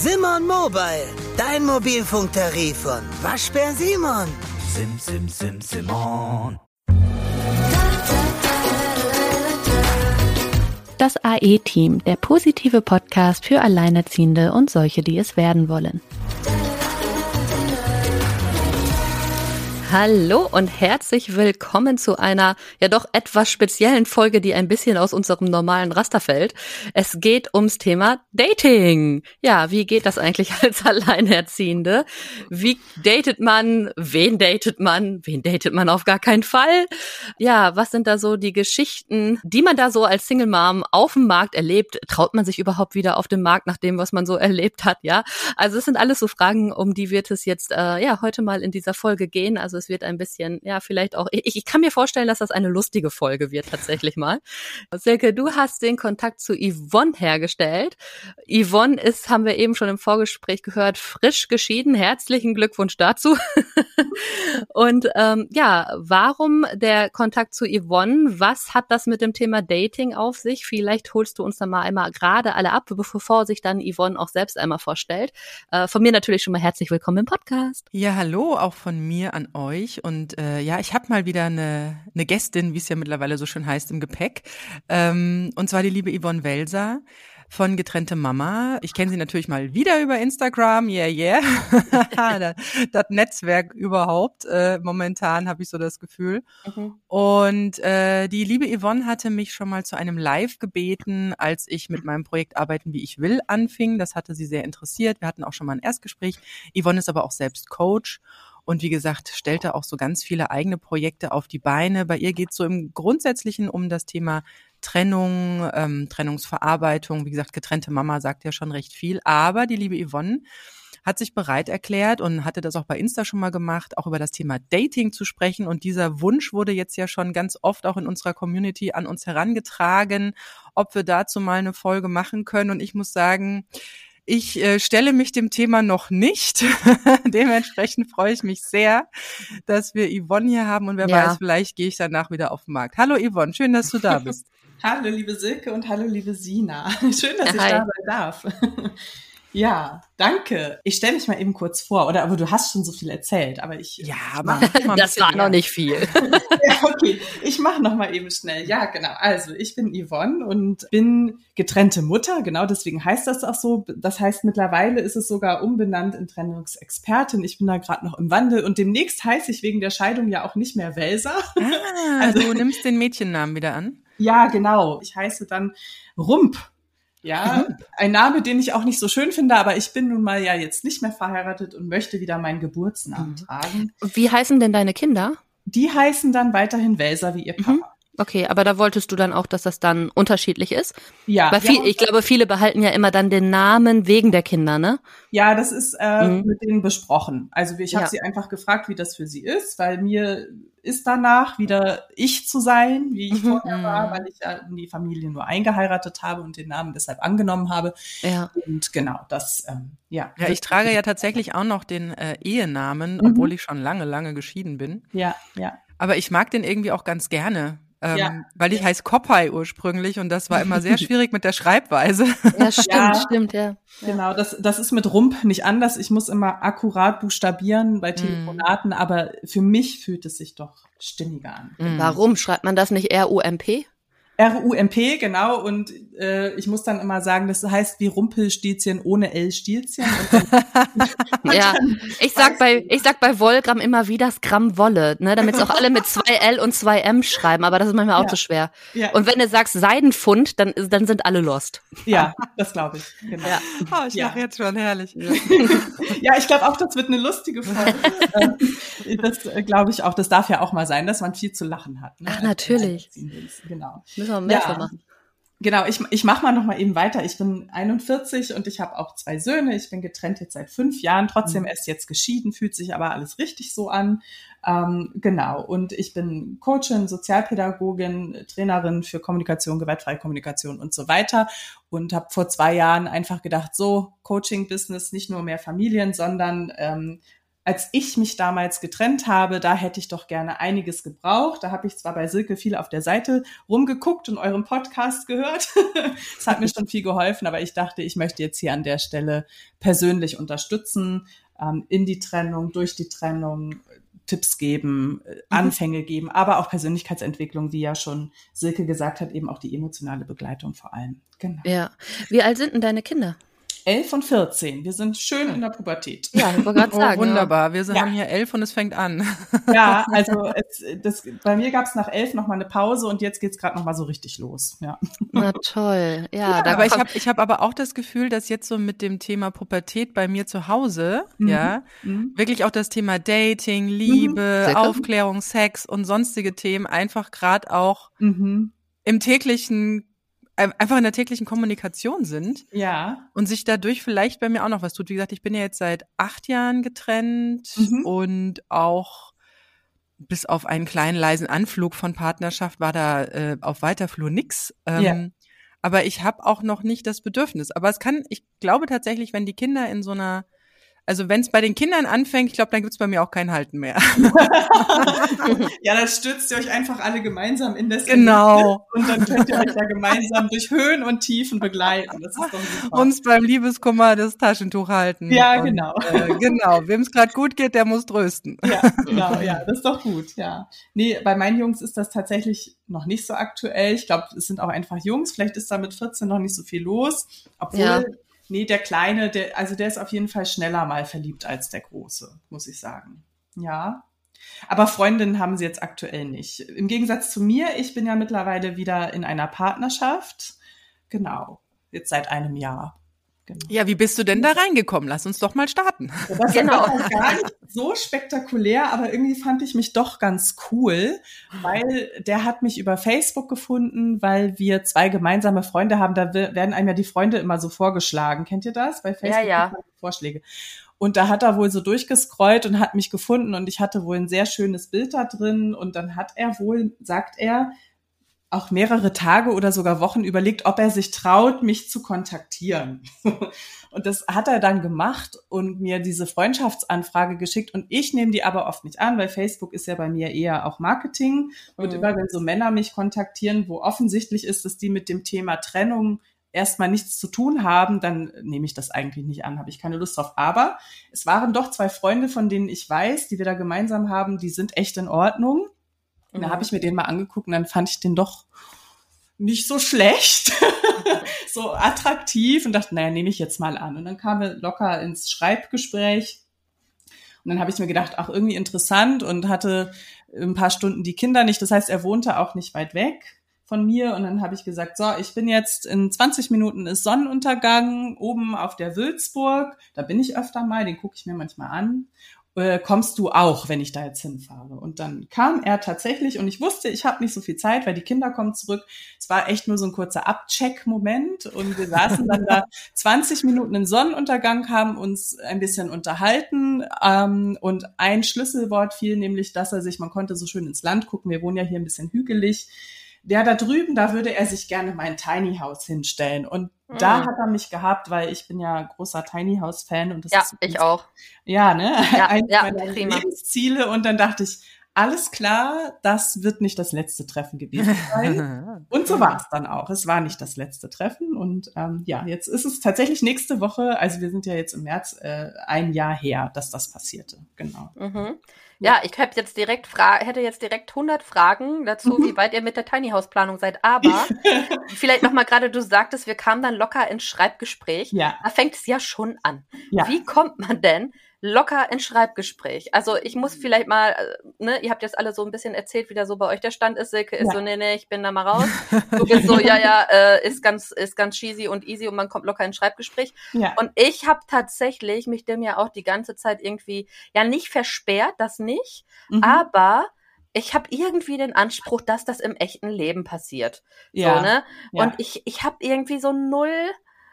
Simon Mobile, dein Mobilfunktarif von Waschbär Simon. Sim, sim, sim, Simon. Das AE-Team, der positive Podcast für Alleinerziehende und solche, die es werden wollen. Hallo und herzlich willkommen zu einer ja doch etwas speziellen Folge, die ein bisschen aus unserem normalen Raster fällt. Es geht ums Thema Dating. Ja, wie geht das eigentlich als Alleinerziehende? Wie datet man? Wen datet man? Wen datet man auf gar keinen Fall? Ja, was sind da so die Geschichten, die man da so als Single Mom auf dem Markt erlebt? Traut man sich überhaupt wieder auf dem Markt nach dem, was man so erlebt hat? Ja, also es sind alles so Fragen, um die wird es jetzt äh, ja heute mal in dieser Folge gehen. Also es wird ein bisschen, ja, vielleicht auch, ich, ich kann mir vorstellen, dass das eine lustige Folge wird tatsächlich mal. Silke, du hast den Kontakt zu Yvonne hergestellt. Yvonne ist, haben wir eben schon im Vorgespräch gehört, frisch geschieden. Herzlichen Glückwunsch dazu. Und ähm, ja, warum der Kontakt zu Yvonne? Was hat das mit dem Thema Dating auf sich? Vielleicht holst du uns da mal einmal gerade alle ab, bevor sich dann Yvonne auch selbst einmal vorstellt. Äh, von mir natürlich schon mal herzlich willkommen im Podcast. Ja, hallo, auch von mir an euch euch. Und äh, ja, ich habe mal wieder eine, eine Gästin, wie es ja mittlerweile so schön heißt, im Gepäck. Ähm, und zwar die liebe Yvonne Welser von Getrennte Mama. Ich kenne sie natürlich mal wieder über Instagram, yeah, yeah. das, das, Netzwerk überhaupt. Äh, momentan habe ich so das Gefühl. Mhm. Und äh, die liebe Yvonne hatte mich schon mal zu einem Live gebeten, als ich mit meinem Projekt Arbeiten wie ich will anfing. Das hatte sie sehr interessiert. Wir hatten auch schon mal ein Erstgespräch. Yvonne ist aber auch selbst Coach und wie gesagt, stellte auch so ganz viele eigene Projekte auf die Beine. Bei ihr geht es so im Grundsätzlichen um das Thema Trennung, ähm, Trennungsverarbeitung. Wie gesagt, getrennte Mama sagt ja schon recht viel. Aber die liebe Yvonne hat sich bereit erklärt und hatte das auch bei Insta schon mal gemacht, auch über das Thema Dating zu sprechen. Und dieser Wunsch wurde jetzt ja schon ganz oft auch in unserer Community an uns herangetragen, ob wir dazu mal eine Folge machen können. Und ich muss sagen, ich äh, stelle mich dem Thema noch nicht. Dementsprechend freue ich mich sehr, dass wir Yvonne hier haben und wer ja. weiß, vielleicht gehe ich danach wieder auf den Markt. Hallo Yvonne, schön, dass du da bist. hallo liebe Silke und hallo liebe Sina. Schön, dass ja, ich da sein darf. Ja, danke. Ich stelle mich mal eben kurz vor, oder aber du hast schon so viel erzählt, aber ich Ja, aber das war mehr. noch nicht viel. ja, okay, ich mache noch mal eben schnell. Ja, genau. Also, ich bin Yvonne und bin getrennte Mutter, genau deswegen heißt das auch so. Das heißt, mittlerweile ist es sogar umbenannt in Trennungsexpertin. Ich bin da gerade noch im Wandel und demnächst heiße ich wegen der Scheidung ja auch nicht mehr Welser. Ah, also du nimmst den Mädchennamen wieder an? Ja, genau. Ich heiße dann Rump ja, ein Name, den ich auch nicht so schön finde, aber ich bin nun mal ja jetzt nicht mehr verheiratet und möchte wieder meinen Geburtsnamen mhm. tragen. Wie heißen denn deine Kinder? Die heißen dann weiterhin Welser wie ihr mhm. Papa. Okay, aber da wolltest du dann auch, dass das dann unterschiedlich ist? Ja. Weil viel, ja, ich glaube, viele behalten ja immer dann den Namen wegen der Kinder, ne? Ja, das ist äh, mhm. mit denen besprochen. Also ich habe ja. sie einfach gefragt, wie das für sie ist, weil mir ist danach wieder ich zu sein, wie ich mhm. vorher war, mhm. weil ich ja in die Familie nur eingeheiratet habe und den Namen deshalb angenommen habe. Ja. Und genau, das, ähm, ja. Ja, ich trage ja tatsächlich auch noch den äh, Ehenamen, mhm. obwohl ich schon lange, lange geschieden bin. Ja, ja. Aber ich mag den irgendwie auch ganz gerne. Ähm, ja. Weil ich heiße Kopai ursprünglich und das war immer sehr schwierig mit der Schreibweise. Ja, stimmt, ja, stimmt, ja. Genau, das, das ist mit Rump nicht anders. Ich muss immer akkurat buchstabieren bei mhm. Telefonaten, mm. aber für mich fühlt es sich doch stimmiger an. Mm. Warum schreibt man das nicht R-U-M-P? R-U-M-P, genau. Und äh, ich muss dann immer sagen, das heißt wie Rumpelstilzchen ohne L-Stilzchen. ja, ich sag bei ich sag bei Wollgramm immer wie das Gramm Wolle, ne, damit es auch alle mit zwei L und zwei M schreiben, aber das ist manchmal auch ja. zu schwer. Ja. Und wenn du sagst Seidenfund, dann dann sind alle lost. Ja, das glaube ich. Genau. Ja. Oh, ich ja. jetzt schon herrlich. ja, ich glaube auch, das wird eine lustige Folge. Ähm, das äh, glaube ich auch. Das darf ja auch mal sein, dass man viel zu lachen hat. Ne? Ach, natürlich. Genau. Müssen wir mehr ja. machen. Genau, ich, ich mache mal noch mal eben weiter. Ich bin 41 und ich habe auch zwei Söhne. Ich bin getrennt jetzt seit fünf Jahren, trotzdem mhm. erst jetzt geschieden, fühlt sich aber alles richtig so an. Ähm, genau, und ich bin Coachin, Sozialpädagogin, Trainerin für Kommunikation, gewaltfreie Kommunikation und so weiter und habe vor zwei Jahren einfach gedacht, so Coaching-Business, nicht nur mehr Familien, sondern ähm, als ich mich damals getrennt habe, da hätte ich doch gerne einiges gebraucht. Da habe ich zwar bei Silke viel auf der Seite rumgeguckt und euren Podcast gehört. das hat mir schon viel geholfen, aber ich dachte, ich möchte jetzt hier an der Stelle persönlich unterstützen, ähm, in die Trennung, durch die Trennung, Tipps geben, äh, mhm. Anfänge geben, aber auch Persönlichkeitsentwicklung, wie ja schon Silke gesagt hat, eben auch die emotionale Begleitung vor allem. Genau. Ja. Wie alt sind denn deine Kinder? 11 und 14. Wir sind schön in der Pubertät. Ja, ich wollte gerade oh, sagen. Oh, wunderbar. Wir ja. haben hier 11 und es fängt an. Ja, also es, das, bei mir gab es nach 11 noch mal eine Pause und jetzt geht's gerade noch mal so richtig los. Ja. Na toll. Ja, ja aber ich habe ich hab aber auch das Gefühl, dass jetzt so mit dem Thema Pubertät bei mir zu Hause, mhm. ja, mhm. wirklich auch das Thema Dating, Liebe, mhm. Aufklärung, Sex und sonstige Themen einfach gerade auch mhm. im täglichen einfach in der täglichen Kommunikation sind. Ja. Und sich dadurch vielleicht bei mir auch noch was tut. Wie gesagt, ich bin ja jetzt seit acht Jahren getrennt mhm. und auch bis auf einen kleinen leisen Anflug von Partnerschaft war da äh, auf weiter Flur nix. Ähm, ja. Aber ich habe auch noch nicht das Bedürfnis. Aber es kann, ich glaube tatsächlich, wenn die Kinder in so einer also wenn es bei den Kindern anfängt, ich glaube, dann gibt's bei mir auch kein Halten mehr. ja, dann stürzt ihr euch einfach alle gemeinsam in das Genau. und dann könnt ihr euch ja gemeinsam durch Höhen und Tiefen begleiten. Das ist doch super. Uns beim Liebeskummer das Taschentuch halten. Ja, und, genau. Äh, genau. Wem es gerade gut geht, der muss trösten. Ja, genau, ja, das ist doch gut, ja. Nee, bei meinen Jungs ist das tatsächlich noch nicht so aktuell. Ich glaube, es sind auch einfach Jungs. Vielleicht ist da mit 14 noch nicht so viel los. Obwohl ja nee, der Kleine, der, also der ist auf jeden Fall schneller mal verliebt als der Große, muss ich sagen. Ja. Aber Freundinnen haben sie jetzt aktuell nicht. Im Gegensatz zu mir, ich bin ja mittlerweile wieder in einer Partnerschaft. Genau. Jetzt seit einem Jahr. Genau. Ja, wie bist du denn da reingekommen? Lass uns doch mal starten. Das genau. war gar nicht so spektakulär, aber irgendwie fand ich mich doch ganz cool, weil der hat mich über Facebook gefunden, weil wir zwei gemeinsame Freunde haben. Da werden einem ja die Freunde immer so vorgeschlagen. Kennt ihr das? Bei Facebook ja, ja. Vorschläge. Und da hat er wohl so durchgescrollt und hat mich gefunden und ich hatte wohl ein sehr schönes Bild da drin und dann hat er wohl, sagt er, auch mehrere Tage oder sogar Wochen überlegt, ob er sich traut, mich zu kontaktieren. und das hat er dann gemacht und mir diese Freundschaftsanfrage geschickt. Und ich nehme die aber oft nicht an, weil Facebook ist ja bei mir eher auch Marketing. Und mhm. immer wenn so Männer mich kontaktieren, wo offensichtlich ist, dass die mit dem Thema Trennung erstmal nichts zu tun haben, dann nehme ich das eigentlich nicht an, habe ich keine Lust drauf. Aber es waren doch zwei Freunde, von denen ich weiß, die wir da gemeinsam haben, die sind echt in Ordnung. Und da habe ich mir den mal angeguckt und dann fand ich den doch nicht so schlecht, so attraktiv und dachte, naja, nehme ich jetzt mal an. Und dann kam er locker ins Schreibgespräch und dann habe ich mir gedacht, ach, irgendwie interessant und hatte ein paar Stunden die Kinder nicht. Das heißt, er wohnte auch nicht weit weg von mir und dann habe ich gesagt, so, ich bin jetzt in 20 Minuten ist Sonnenuntergang oben auf der Wülzburg. Da bin ich öfter mal, den gucke ich mir manchmal an äh, kommst du auch, wenn ich da jetzt hinfahre? Und dann kam er tatsächlich und ich wusste, ich habe nicht so viel Zeit, weil die Kinder kommen zurück. Es war echt nur so ein kurzer Abcheck-Moment und wir saßen dann da 20 Minuten im Sonnenuntergang, haben uns ein bisschen unterhalten ähm, und ein Schlüsselwort fiel nämlich, dass er sich, man konnte so schön ins Land gucken, wir wohnen ja hier ein bisschen hügelig, der da drüben, da würde er sich gerne mein Tiny House hinstellen. Und mhm. da hat er mich gehabt, weil ich bin ja großer Tiny House Fan und das ja, ist ich auch. Ja, ne? Ja, Eines ja, meiner prima. Lebensziele. Und dann dachte ich, alles klar, das wird nicht das letzte Treffen gewesen sein. und so war es dann auch. Es war nicht das letzte Treffen. Und ähm, ja, jetzt ist es tatsächlich nächste Woche, also wir sind ja jetzt im März, äh, ein Jahr her, dass das passierte. Genau. Mhm. Ja, ich hätte jetzt direkt Fra hätte jetzt direkt 100 Fragen dazu, mhm. wie weit ihr mit der Tiny House Planung seid. Aber vielleicht noch mal gerade, du sagtest, wir kamen dann locker ins Schreibgespräch. Ja. Da fängt es ja schon an. Ja. Wie kommt man denn locker ins Schreibgespräch. Also ich muss mhm. vielleicht mal, äh, ne, ihr habt jetzt alle so ein bisschen erzählt, wie da so bei euch der Stand ist. Silke ist ja. so, nee, nee, ich bin da mal raus. Du bist so, ja, ja, äh, ist ganz, ist ganz cheesy und easy und man kommt locker ins Schreibgespräch. Ja. Und ich habe tatsächlich mich dem ja auch die ganze Zeit irgendwie, ja, nicht versperrt, das nicht, mhm. aber ich habe irgendwie den Anspruch, dass das im echten Leben passiert. Ja. So, ne? Ja. Und ich, ich habe irgendwie so null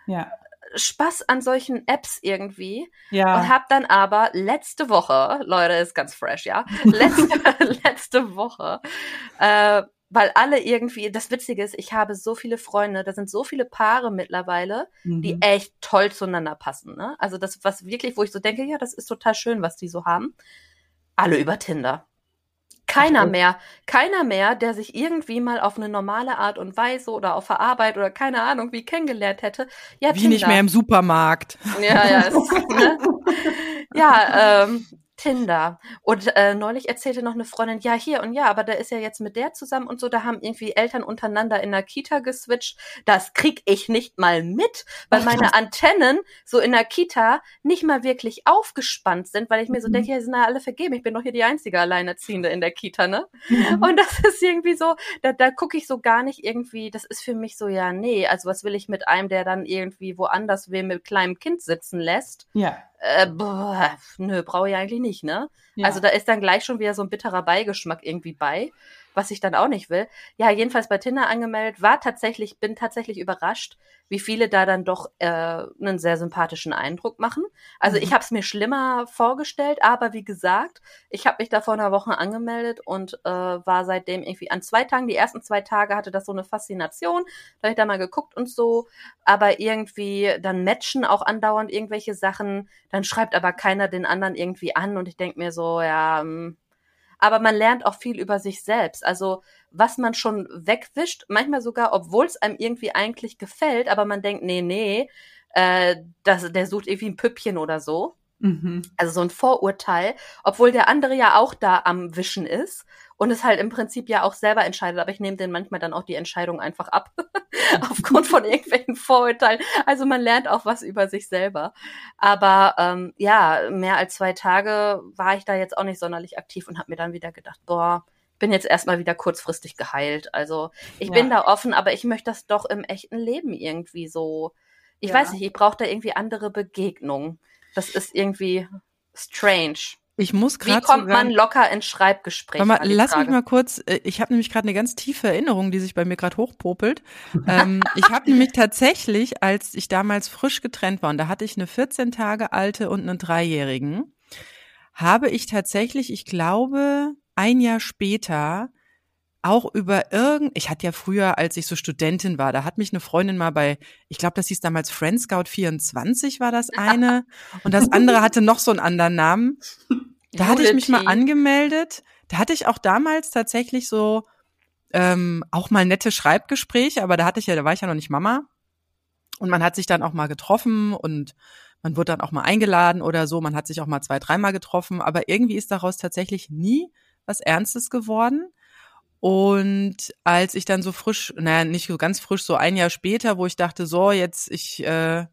ja. Spaß an solchen Apps irgendwie ja. und habe dann aber letzte Woche, Leute, ist ganz fresh, ja, letzte, letzte Woche äh, weil alle irgendwie, das Witzige ist, ich habe so viele Freunde, da sind so viele Paare mittlerweile, mhm. die echt toll zueinander passen. Ne? Also das, was wirklich, wo ich so denke, ja, das ist total schön, was die so haben. Alle über Tinder. Keiner Ach, mehr, keiner mehr, der sich irgendwie mal auf eine normale Art und Weise oder auf der Arbeit oder keine Ahnung wie kennengelernt hätte. Ja, wie Tinder. nicht mehr im Supermarkt. Ja, ja, es, ne? ja, ähm, Tinder. Und äh, neulich erzählte noch eine Freundin, ja, hier und ja, aber da ist ja jetzt mit der zusammen und so, da haben irgendwie Eltern untereinander in der Kita geswitcht. Das krieg ich nicht mal mit, weil meine Antennen so in der Kita nicht mal wirklich aufgespannt sind, weil ich mir so mhm. denke, ja, sind ja alle vergeben, ich bin doch hier die einzige Alleinerziehende in der Kita, ne? Mhm. Und das ist irgendwie so, da, da gucke ich so gar nicht irgendwie, das ist für mich so, ja, nee, also was will ich mit einem, der dann irgendwie woanders will mit kleinem Kind sitzen lässt? Ja äh, boah, nö, brauche ich eigentlich nicht, ne? Ja. Also da ist dann gleich schon wieder so ein bitterer Beigeschmack irgendwie bei was ich dann auch nicht will. Ja, jedenfalls bei Tinder angemeldet, war tatsächlich, bin tatsächlich überrascht, wie viele da dann doch äh, einen sehr sympathischen Eindruck machen. Also mhm. ich habe es mir schlimmer vorgestellt, aber wie gesagt, ich habe mich da vor einer Woche angemeldet und äh, war seitdem irgendwie an zwei Tagen, die ersten zwei Tage hatte das so eine Faszination, da habe ich da mal geguckt und so, aber irgendwie dann matchen auch andauernd irgendwelche Sachen, dann schreibt aber keiner den anderen irgendwie an und ich denk mir so, ja, mh, hm, aber man lernt auch viel über sich selbst. Also was man schon wegwischt, manchmal sogar, obwohl es einem irgendwie eigentlich gefällt, aber man denkt, nee, nee, äh, das, der sucht irgendwie ein Püppchen oder so. Mhm. Also so ein Vorurteil, obwohl der andere ja auch da am Wischen ist und es halt im Prinzip ja auch selber entscheidet, aber ich nehme den manchmal dann auch die Entscheidung einfach ab, aufgrund von irgendwelchen Vorurteilen. Also man lernt auch was über sich selber. Aber ähm, ja, mehr als zwei Tage war ich da jetzt auch nicht sonderlich aktiv und habe mir dann wieder gedacht, boah, bin jetzt erstmal wieder kurzfristig geheilt. Also ich ja. bin da offen, aber ich möchte das doch im echten Leben irgendwie so. Ich ja. weiß nicht, ich brauche da irgendwie andere Begegnungen. Das ist irgendwie strange. Ich muss gerade. Wie kommt man locker ins Schreibgespräch? Mal, lass Frage. mich mal kurz. Äh, ich habe nämlich gerade eine ganz tiefe Erinnerung, die sich bei mir gerade hochpopelt. ähm, ich habe nämlich tatsächlich, als ich damals frisch getrennt war, und da hatte ich eine 14 Tage alte und einen Dreijährigen, habe ich tatsächlich, ich glaube, ein Jahr später auch über irgend, ich hatte ja früher, als ich so Studentin war, da hat mich eine Freundin mal bei, ich glaube, das hieß damals Friend Scout 24 war das eine und das andere hatte noch so einen anderen Namen. Da hatte ich mich mal angemeldet. Da hatte ich auch damals tatsächlich so ähm, auch mal nette Schreibgespräche, aber da hatte ich ja, da war ich ja noch nicht Mama. Und man hat sich dann auch mal getroffen und man wurde dann auch mal eingeladen oder so. Man hat sich auch mal zwei, dreimal getroffen, aber irgendwie ist daraus tatsächlich nie was Ernstes geworden. Und als ich dann so frisch, naja, nicht so ganz frisch, so ein Jahr später, wo ich dachte, so, jetzt, ich, äh,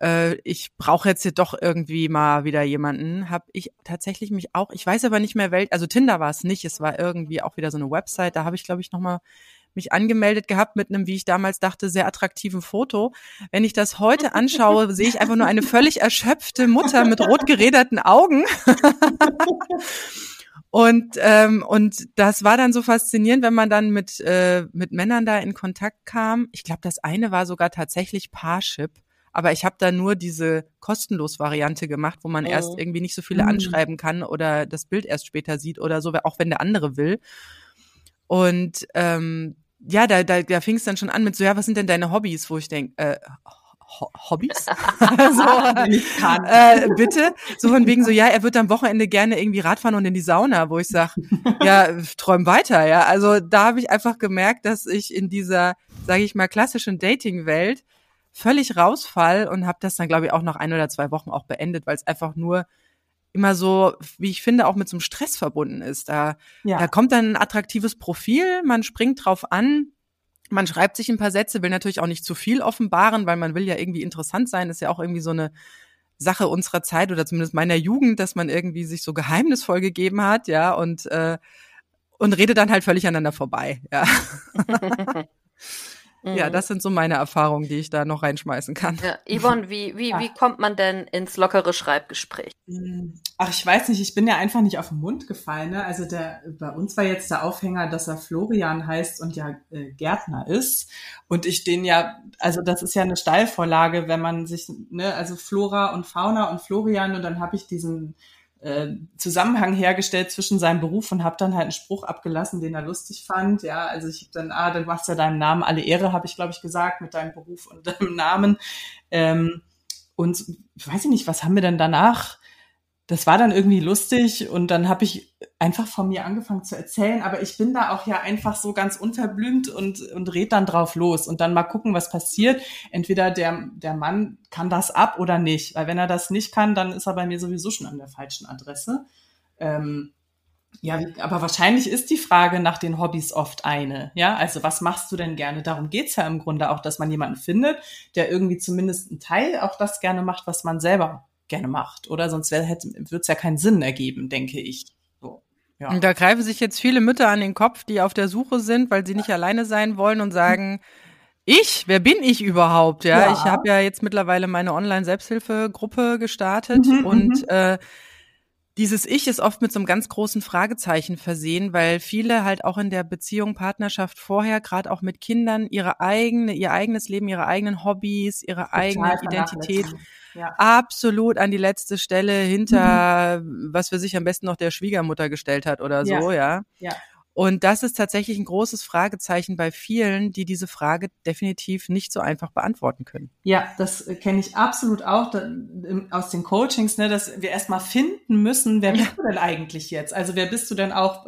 äh, ich brauche jetzt hier doch irgendwie mal wieder jemanden, habe ich tatsächlich mich auch, ich weiß aber nicht mehr, wel, also Tinder war es nicht, es war irgendwie auch wieder so eine Website, da habe ich, glaube ich, nochmal mich angemeldet gehabt mit einem, wie ich damals dachte, sehr attraktiven Foto. Wenn ich das heute anschaue, sehe ich einfach nur eine völlig erschöpfte Mutter mit rot geräderten Augen. Und, ähm, und das war dann so faszinierend, wenn man dann mit, äh, mit Männern da in Kontakt kam. Ich glaube, das eine war sogar tatsächlich Parship. Aber ich habe da nur diese kostenlos Variante gemacht, wo man oh. erst irgendwie nicht so viele mhm. anschreiben kann oder das Bild erst später sieht oder so, auch wenn der andere will. Und ähm, ja, da, da, da fing es dann schon an mit so, ja, was sind denn deine Hobbys, wo ich denke, äh, Hobbys? so, äh, bitte? So von wegen so, ja, er wird am Wochenende gerne irgendwie Radfahren und in die Sauna, wo ich sage, ja, träum weiter, ja. Also da habe ich einfach gemerkt, dass ich in dieser, sage ich mal, klassischen Dating-Welt völlig rausfall und habe das dann, glaube ich, auch nach ein oder zwei Wochen auch beendet, weil es einfach nur immer so, wie ich finde, auch mit so einem Stress verbunden ist. Da, ja. da kommt dann ein attraktives Profil, man springt drauf an, man schreibt sich ein paar Sätze, will natürlich auch nicht zu viel offenbaren, weil man will ja irgendwie interessant sein. Das ist ja auch irgendwie so eine Sache unserer Zeit oder zumindest meiner Jugend, dass man irgendwie sich so geheimnisvoll gegeben hat, ja, und, äh, und redet dann halt völlig aneinander vorbei, ja. Ja, mhm. das sind so meine Erfahrungen, die ich da noch reinschmeißen kann. Ja, Yvonne, wie, wie, wie kommt man denn ins lockere Schreibgespräch? Hm. Ach, ich weiß nicht, ich bin ja einfach nicht auf den Mund gefallen. Ne? Also der, bei uns war jetzt der Aufhänger, dass er Florian heißt und ja äh, Gärtner ist. Und ich den ja, also das ist ja eine Steilvorlage, wenn man sich, ne, also Flora und Fauna und Florian und dann habe ich diesen äh, Zusammenhang hergestellt zwischen seinem Beruf und habe dann halt einen Spruch abgelassen, den er lustig fand. Ja, also ich habe dann, ah, du machst ja deinem Namen alle Ehre, habe ich glaube ich gesagt, mit deinem Beruf und deinem Namen. Ähm, und ich weiß nicht, was haben wir denn danach? Das war dann irgendwie lustig und dann habe ich einfach von mir angefangen zu erzählen, aber ich bin da auch ja einfach so ganz unverblümt und, und red dann drauf los und dann mal gucken, was passiert. Entweder der, der Mann kann das ab oder nicht, weil wenn er das nicht kann, dann ist er bei mir sowieso schon an der falschen Adresse. Ähm, ja, aber wahrscheinlich ist die Frage nach den Hobbys oft eine. Ja, also was machst du denn gerne? Darum geht's ja im Grunde auch, dass man jemanden findet, der irgendwie zumindest einen Teil auch das gerne macht, was man selber gerne macht. Oder sonst wird es ja keinen Sinn ergeben, denke ich. Ja. Und da greifen sich jetzt viele Mütter an den Kopf, die auf der Suche sind, weil sie nicht alleine sein wollen und sagen, ich, wer bin ich überhaupt? Ja, ja. ich habe ja jetzt mittlerweile meine Online-Selbsthilfegruppe gestartet mhm, und mhm. äh, dieses Ich ist oft mit so einem ganz großen Fragezeichen versehen, weil viele halt auch in der Beziehung, Partnerschaft vorher, gerade auch mit Kindern, ihre eigene, ihr eigenes Leben, ihre eigenen Hobbys, ihre Total eigene Identität ja. absolut an die letzte Stelle hinter, mhm. was für sich am besten noch der Schwiegermutter gestellt hat oder so, ja. ja. Und das ist tatsächlich ein großes Fragezeichen bei vielen, die diese Frage definitiv nicht so einfach beantworten können. Ja, das kenne ich absolut auch da, aus den Coachings, ne, dass wir erstmal finden müssen, wer bist du denn eigentlich jetzt? Also wer bist du denn auch?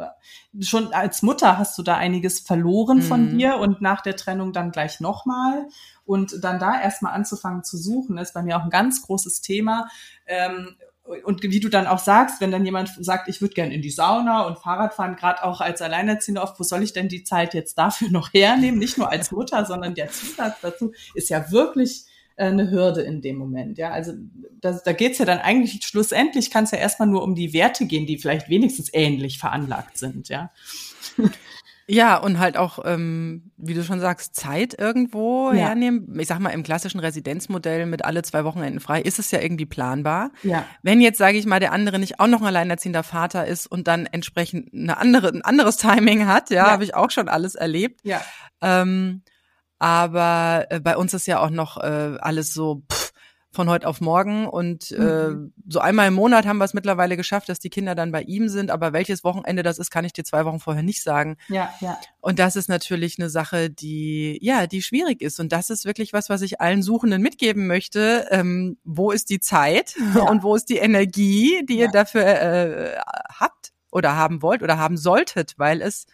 Schon als Mutter hast du da einiges verloren von mhm. dir und nach der Trennung dann gleich nochmal. Und dann da erstmal anzufangen zu suchen, ist bei mir auch ein ganz großes Thema. Ähm, und wie du dann auch sagst, wenn dann jemand sagt, ich würde gerne in die Sauna und Fahrrad fahren, gerade auch als Alleinerziehende oft, wo soll ich denn die Zeit jetzt dafür noch hernehmen? Nicht nur als Mutter, sondern der Zusatz dazu ist ja wirklich äh, eine Hürde in dem Moment. Ja, also das, da geht's ja dann eigentlich schlussendlich kann es ja erstmal nur um die Werte gehen, die vielleicht wenigstens ähnlich veranlagt sind. Ja. Ja, und halt auch, ähm, wie du schon sagst, Zeit irgendwo ja. hernehmen. Ich sag mal, im klassischen Residenzmodell mit alle zwei Wochenenden frei ist es ja irgendwie planbar. Ja. Wenn jetzt, sage ich mal, der andere nicht auch noch ein alleinerziehender Vater ist und dann entsprechend eine andere, ein anderes Timing hat, ja, ja. habe ich auch schon alles erlebt. Ja. Ähm, aber äh, bei uns ist ja auch noch äh, alles so, pff, von heute auf morgen. Und äh, mhm. äh, so einmal im Monat haben wir es mittlerweile geschafft, dass die Kinder dann bei ihm sind. Aber welches Wochenende das ist, kann ich dir zwei Wochen vorher nicht sagen. Ja, ja. Und das ist natürlich eine Sache, die ja, die schwierig ist. Und das ist wirklich was, was ich allen Suchenden mitgeben möchte. Ähm, wo ist die Zeit ja. und wo ist die Energie, die ja. ihr dafür äh, habt oder haben wollt oder haben solltet, weil es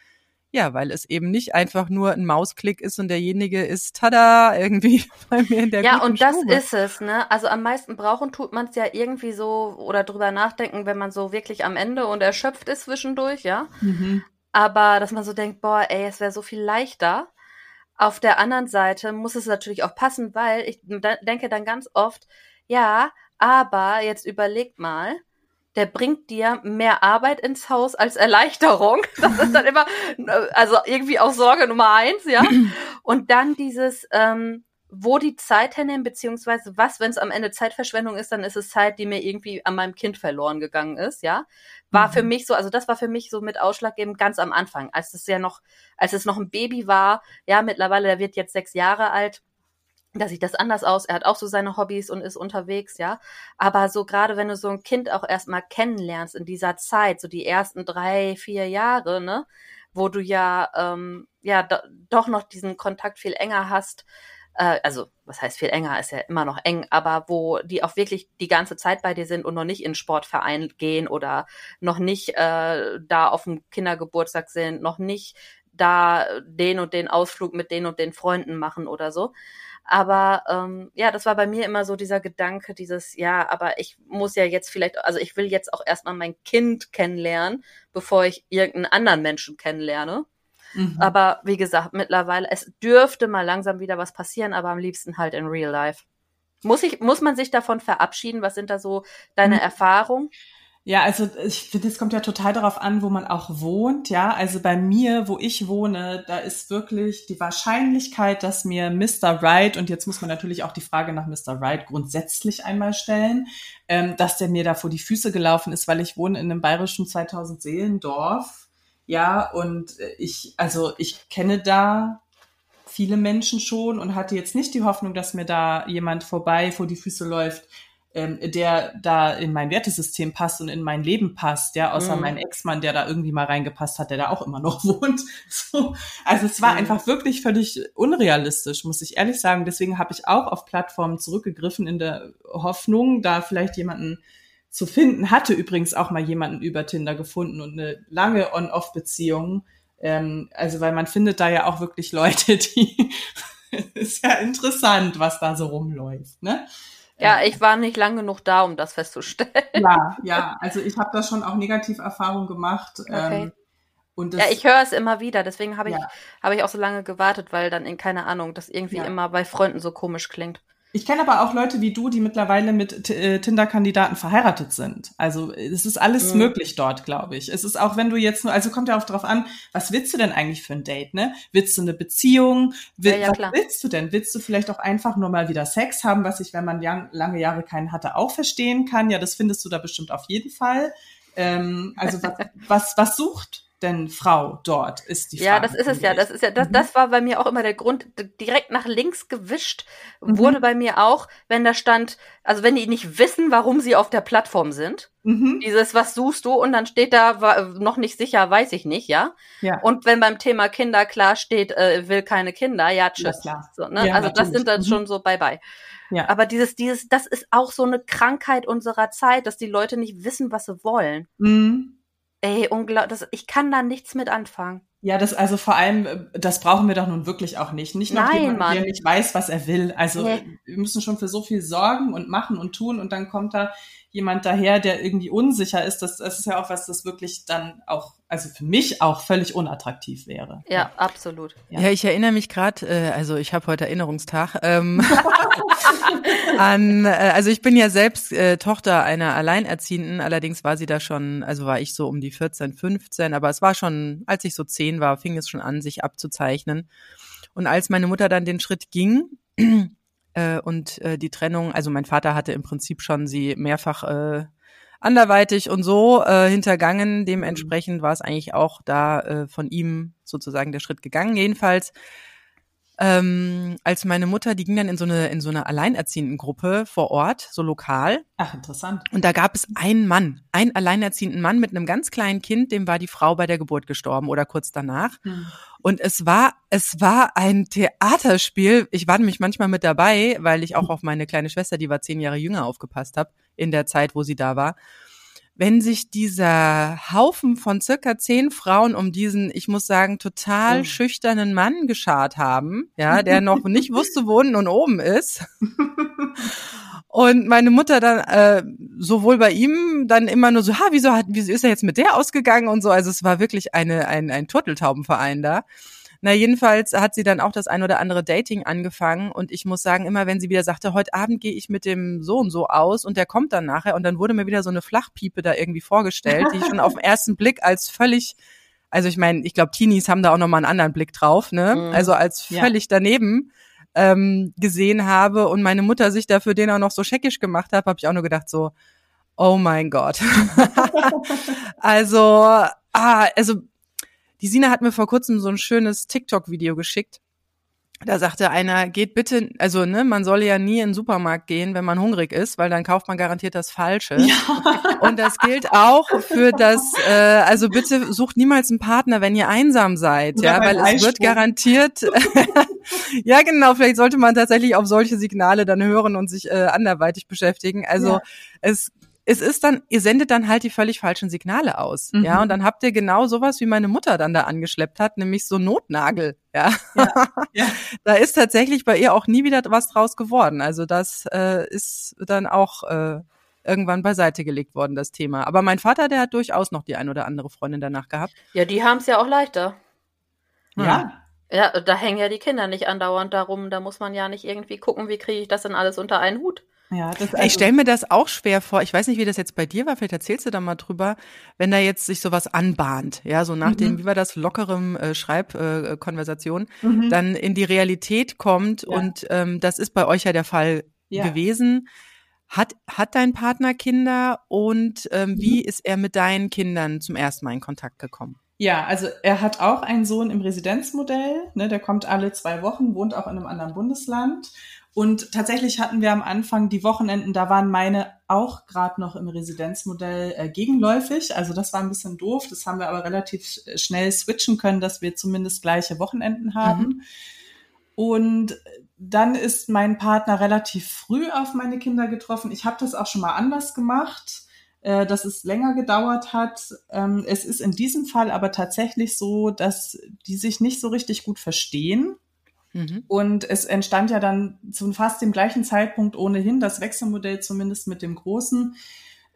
ja, weil es eben nicht einfach nur ein Mausklick ist und derjenige ist tada irgendwie bei mir in der Ja, und das Stube. ist es, ne? Also am meisten brauchen tut man es ja irgendwie so oder drüber nachdenken, wenn man so wirklich am Ende und erschöpft ist zwischendurch, ja. Mhm. Aber dass man so denkt, boah, ey, es wäre so viel leichter. Auf der anderen Seite muss es natürlich auch passen, weil ich denke dann ganz oft, ja, aber jetzt überlegt mal, der bringt dir mehr Arbeit ins Haus als Erleichterung. Das ist dann immer, also irgendwie auch Sorge Nummer eins, ja. Und dann dieses, ähm, wo die Zeit hernehmen, beziehungsweise was, wenn es am Ende Zeitverschwendung ist, dann ist es Zeit, die mir irgendwie an meinem Kind verloren gegangen ist, ja. War mhm. für mich so, also das war für mich so mit ausschlaggebend ganz am Anfang, als es ja noch, als es noch ein Baby war, ja, mittlerweile, der wird jetzt sechs Jahre alt, da sieht das anders aus. Er hat auch so seine Hobbys und ist unterwegs, ja. Aber so gerade wenn du so ein Kind auch erstmal kennenlernst in dieser Zeit, so die ersten drei, vier Jahre, ne, wo du ja, ähm, ja, do, doch noch diesen Kontakt viel enger hast, äh, also was heißt viel enger, ist ja immer noch eng, aber wo die auch wirklich die ganze Zeit bei dir sind und noch nicht in Sportverein gehen oder noch nicht äh, da auf dem Kindergeburtstag sind, noch nicht da den und den Ausflug mit den und den Freunden machen oder so. Aber ähm, ja, das war bei mir immer so dieser Gedanke, dieses, ja, aber ich muss ja jetzt vielleicht, also ich will jetzt auch erstmal mein Kind kennenlernen, bevor ich irgendeinen anderen Menschen kennenlerne. Mhm. Aber wie gesagt, mittlerweile, es dürfte mal langsam wieder was passieren, aber am liebsten halt in real life. Muss ich, muss man sich davon verabschieden? Was sind da so deine mhm. Erfahrungen? Ja, also ich finde, es kommt ja total darauf an, wo man auch wohnt. Ja, also bei mir, wo ich wohne, da ist wirklich die Wahrscheinlichkeit, dass mir Mr. Right, und jetzt muss man natürlich auch die Frage nach Mr. Right grundsätzlich einmal stellen, ähm, dass der mir da vor die Füße gelaufen ist, weil ich wohne in einem bayerischen 2000 Seelendorf. Ja, und ich, also ich kenne da viele Menschen schon und hatte jetzt nicht die Hoffnung, dass mir da jemand vorbei vor die Füße läuft, ähm, der da in mein Wertesystem passt und in mein Leben passt, ja, außer Mhm. mein Ex-Mann, der da irgendwie mal reingepasst hat, der da auch immer noch wohnt. So. Also es war Mhm. einfach wirklich völlig unrealistisch, muss ich ehrlich sagen. Deswegen habe ich auch auf Plattformen zurückgegriffen in der Hoffnung, da vielleicht jemanden zu finden. Hatte übrigens auch mal jemanden über Tinder gefunden und eine lange On-Off-Beziehung. Ähm, also weil man findet da ja auch wirklich Leute, die ist ja interessant, was da so rumläuft, ne? Ja, ich war nicht lang genug da, um das festzustellen. Ja, ja, also ich habe da schon auch Negativerfahrungen gemacht. Okay. Ähm, und das, Ja, ich höre es immer wieder, deswegen habe ich, Ja. habe ich auch so lange gewartet, weil dann in keine Ahnung, das irgendwie Ja. immer bei Freunden so komisch klingt. Ich kenne aber auch Leute wie du, die mittlerweile mit äh, Tinder-Kandidaten verheiratet sind. Also es ist alles Mhm. möglich dort, glaube ich. Es ist auch, wenn du jetzt nur, also kommt ja auch drauf an, was willst du denn eigentlich für ein Date, ne? Willst du eine Beziehung? Will, Ja, ja, was klar. willst du denn? Willst du vielleicht auch einfach nur mal wieder Sex haben, was ich, wenn man lang, lange Jahre keinen hatte, auch verstehen kann? Ja, das findest du da bestimmt auf jeden Fall. Ähm, also was, was, was sucht denn Frau dort, ist die Frage. Ja, das ist es ja. Das ist ja, das, Mhm. das war bei mir auch immer der Grund. Direkt nach links gewischt Mhm. wurde bei mir auch, wenn da stand, also wenn die nicht wissen, warum sie auf der Plattform sind. Mhm. Dieses, was suchst du? Und dann steht da wa- noch nicht sicher, weiß ich nicht, ja. Ja. Und wenn beim Thema Kinder klar steht, äh, will keine Kinder, ja, Ja, tschüss. klar. So, ne? Ja, also das natürlich. sind dann Mhm. schon so bye bye. Ja. Aber dieses, dieses, das ist auch so eine Krankheit unserer Zeit, dass die Leute nicht wissen, was sie wollen. Mhm. Ey, unglaublich, ich kann da nichts mit anfangen. Ja, das also vor allem, äh, das brauchen wir doch nun wirklich auch nicht. Nicht noch Nein, jemand, Mann. der nicht weiß, was er will. Also Nee. äh, wir müssen schon für so viel sorgen und machen und tun und dann kommt da jemand daher, der irgendwie unsicher ist. Das, das ist ja auch was, das wirklich dann auch, also für mich auch völlig unattraktiv wäre. Ja, absolut. Ja. Ja, ich erinnere mich gerade, äh, also ich habe heute Erinnerungstag, ähm, an, äh, also ich bin ja selbst äh, Tochter einer Alleinerziehenden, allerdings war sie da schon, also war ich so um die 14, 15, aber es war schon, als ich so 10 war, fing es schon an, sich abzuzeichnen. Und als meine Mutter dann den Schritt ging äh, und äh, die Trennung, also mein Vater hatte im Prinzip schon sie mehrfach äh, anderweitig und so äh, hintergangen. Dementsprechend war es eigentlich auch da äh, von ihm sozusagen der Schritt gegangen. Jedenfalls, ähm, als meine Mutter, die ging dann in so eine in so eine alleinerziehenden Gruppe vor Ort, so lokal. Ach, interessant. Und da gab es einen Mann, einen alleinerziehenden Mann mit einem ganz kleinen Kind, dem war die Frau bei der Geburt gestorben oder kurz danach. Hm. Und es war, es war ein Theaterspiel. Ich war nämlich manchmal mit dabei, weil ich auch auf meine kleine Schwester, die war zehn Jahre jünger, aufgepasst habe in der Zeit, wo sie da war. Wenn sich dieser Haufen von circa zehn Frauen um diesen, ich muss sagen, total Oh. schüchternen Mann geschart haben, ja, der noch nicht wusste, wo unten und oben ist. Und meine Mutter dann äh, sowohl bei ihm dann immer nur so, ha, wieso hat, wieso ist er jetzt mit der ausgegangen und so. Also es war wirklich eine ein ein Turteltaubenverein da. Na jedenfalls hat sie dann auch das ein oder andere Dating angefangen und ich muss sagen, immer wenn sie wieder sagte, heute Abend gehe ich mit dem so und so aus und der kommt dann nachher und dann wurde mir wieder so eine Flachpiepe da irgendwie vorgestellt, die ich schon auf den ersten Blick als völlig also ich meine, ich glaube, Teenies haben da auch nochmal einen anderen Blick drauf, ne? Mhm. Also als Ja. völlig daneben ähm, gesehen habe und meine Mutter sich dafür den auch noch so scheckisch gemacht hat, habe ich auch nur gedacht so, oh mein Gott. also, ah, also die Sina hat mir vor kurzem so ein schönes TikTok-Video geschickt. Da sagte einer, geht bitte, also ne, man soll ja nie in den Supermarkt gehen, wenn man hungrig ist, weil dann kauft man garantiert das Falsche. Und das gilt auch für das, äh, also bitte sucht niemals einen Partner, wenn ihr einsam seid, Oder ja, weil es wird garantiert, ja genau, vielleicht sollte man tatsächlich auf solche Signale dann hören und sich äh, anderweitig beschäftigen. Also Ja. es es ist dann, ihr sendet dann halt die völlig falschen Signale aus, Mhm. ja, und dann habt ihr genau sowas, wie meine Mutter dann da angeschleppt hat, nämlich so Notnagel, ja. Ja. da ist tatsächlich bei ihr auch nie wieder was draus geworden. Also das äh, ist dann auch äh, irgendwann beiseite gelegt worden, das Thema. Aber mein Vater, der hat durchaus noch die ein oder andere Freundin danach gehabt. Ja, die haben es ja auch leichter. Ja. Ja, da hängen ja die Kinder nicht andauernd darum. Da muss man ja nicht irgendwie gucken, wie kriege ich das denn alles unter einen Hut. Ja, das, Ich stelle mir das auch schwer vor. Ich weiß nicht, wie das jetzt bei dir war. Vielleicht erzählst du da mal drüber, wenn da jetzt sich sowas anbahnt, ja, so nach dem, Mhm. wie war das, lockerem äh, Schreibkonversation, äh, Mhm. dann in die Realität kommt Ja. und ähm, das ist bei euch ja der Fall Ja. gewesen. Hat, hat dein Partner Kinder und ähm, Mhm. wie ist er mit deinen Kindern zum ersten Mal in Kontakt gekommen? Ja, also er hat auch einen Sohn im Residenzmodell, ne, der kommt alle zwei Wochen, wohnt auch in einem anderen Bundesland Und tatsächlich hatten wir am Anfang die Wochenenden, da waren meine auch gerade noch im Residenzmodell äh, gegenläufig. Also das war ein bisschen doof. Das haben wir aber relativ schnell switchen können, dass wir zumindest gleiche Wochenenden haben. Mhm. Und dann ist mein Partner relativ früh auf meine Kinder getroffen. Ich habe das auch schon mal anders gemacht, äh, dass es länger gedauert hat. Ähm, es ist in diesem Fall aber tatsächlich so, dass die sich nicht so richtig gut verstehen. Mhm. Und es entstand ja dann zu fast dem gleichen Zeitpunkt ohnehin das Wechselmodell, zumindest mit dem Großen,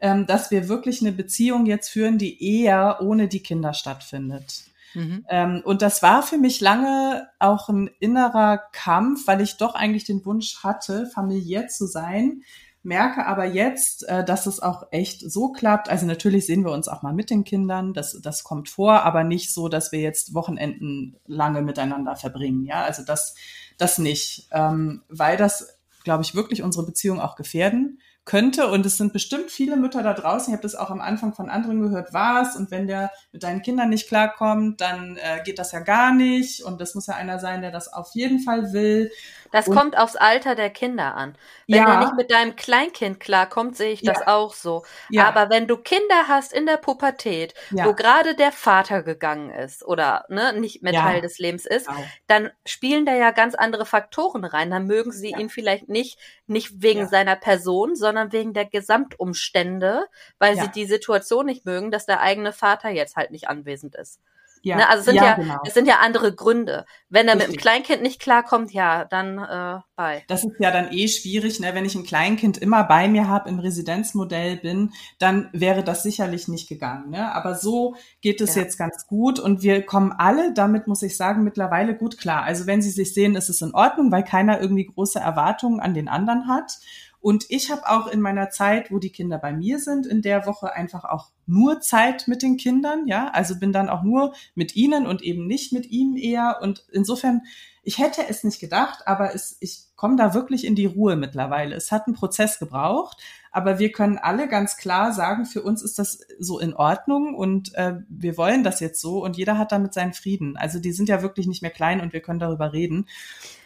ähm, dass wir wirklich eine Beziehung jetzt führen, die eher ohne die Kinder stattfindet. Mhm. Ähm, und das war für mich lange auch ein innerer Kampf, weil ich doch eigentlich den Wunsch hatte, familiär zu sein, merke aber jetzt, äh, dass es auch echt so klappt. Also natürlich sehen wir uns auch mal mit den Kindern, das, das kommt vor, aber nicht so, dass wir jetzt Wochenenden lange miteinander verbringen. Ja, also das, das nicht, ähm, weil das, glaube ich, wirklich unsere Beziehung auch gefährden könnte. Und es sind bestimmt viele Mütter da draußen, ich habe das auch am Anfang von anderen gehört, was und wenn der mit deinen Kindern nicht klarkommt, dann äh, geht das ja gar nicht. Und das muss ja einer sein, der das auf jeden Fall will. Das und, kommt aufs Alter der Kinder an. Wenn ja. du nicht mit deinem Kleinkind klarkommst, sehe ich das ja. auch so. Ja. Aber wenn du Kinder hast in der Pubertät, wo gerade der Vater gegangen ist oder ne, nicht mehr Teil des Lebens ist, genau. dann spielen da ja ganz andere Faktoren rein. Dann mögen sie ihn vielleicht nicht, nicht wegen seiner Person, sondern wegen der Gesamtumstände, weil sie die Situation nicht mögen, dass der eigene Vater jetzt halt nicht anwesend ist. Ja, ne? Also es sind ja, ja genau. es sind ja andere Gründe. Wenn er Richtig. mit dem Kleinkind nicht klarkommt, ja, dann äh, bei. Das ist ja dann eh schwierig, ne? Wenn ich ein Kleinkind immer bei mir habe, im Residenzmodell bin, dann wäre das sicherlich nicht gegangen. Ne? Aber so geht es ja. jetzt ganz gut und wir kommen alle, damit muss ich sagen, mittlerweile gut klar. Also wenn Sie sich sehen, ist es in Ordnung, weil keiner irgendwie große Erwartungen an den anderen hat. Und ich habe auch in meiner Zeit, wo die Kinder bei mir sind, in der Woche einfach auch nur Zeit mit den Kindern, ja, also bin dann auch nur mit ihnen und eben nicht mit ihm eher. Und insofern, ich hätte es nicht gedacht, aber es, ich komme da wirklich in die Ruhe mittlerweile. Es hat einen Prozess gebraucht, aber wir können alle ganz klar sagen, für uns ist das so in Ordnung und äh, wir wollen das jetzt so und jeder hat damit seinen Frieden. Also die sind ja wirklich nicht mehr klein und wir können darüber reden.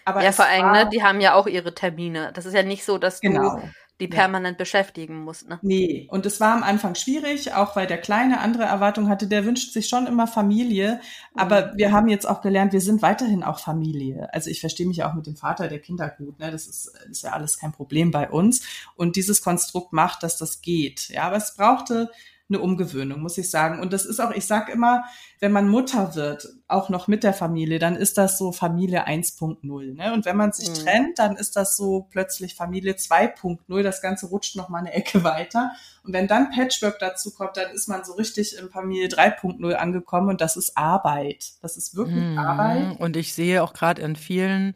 Aber ja, vor allem, ne, die haben ja auch ihre Termine. Das ist ja nicht so, dass genau. du die permanent ja. beschäftigen musst. Ne? Nee, und es war am Anfang schwierig, auch weil der Kleine andere Erwartungen hatte. Der wünscht sich schon immer Familie. Aber mhm. wir haben jetzt auch gelernt, wir sind weiterhin auch Familie. Also ich verstehe mich auch mit dem Vater der Kinder gut. Ne? Das ist, ist ja alles kein Problem bei uns. Und dieses Konstrukt macht, dass das geht. Ja, aber es brauchte eine Umgewöhnung, muss ich sagen. Und das ist auch, ich sag immer, wenn man Mutter wird, auch noch mit der Familie, dann ist das so Familie 1.0. Ne? Und wenn man sich mhm. trennt, dann ist das so plötzlich Familie 2.0. Das Ganze rutscht noch mal eine Ecke weiter. Und wenn dann Patchwork dazu kommt, dann ist man so richtig in Familie 3.0 angekommen und das ist Arbeit. Das ist wirklich mhm. Arbeit. Und ich sehe auch gerade in vielen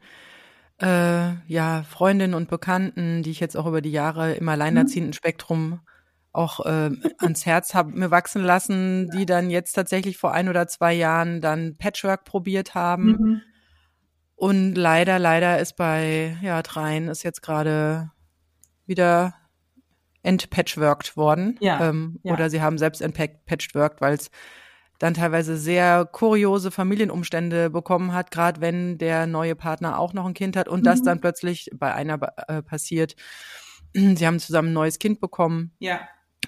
äh, ja, Freundinnen und Bekannten, die ich jetzt auch über die Jahre im alleinerziehenden mhm. Spektrum auch äh, ans Herz habe mir wachsen lassen, die dann jetzt tatsächlich vor ein oder zwei Jahren dann Patchwork probiert haben. Mhm. Und leider, leider ist bei ja dreien ist jetzt gerade wieder entpatchworked worden. Ja, ähm, ja. Oder sie haben selbst entpatchworked, weil es dann teilweise sehr kuriose Familienumstände bekommen hat, gerade wenn der neue Partner auch noch ein Kind hat und mhm. das dann plötzlich bei einer äh, passiert. Sie haben zusammen ein neues Kind bekommen. Ja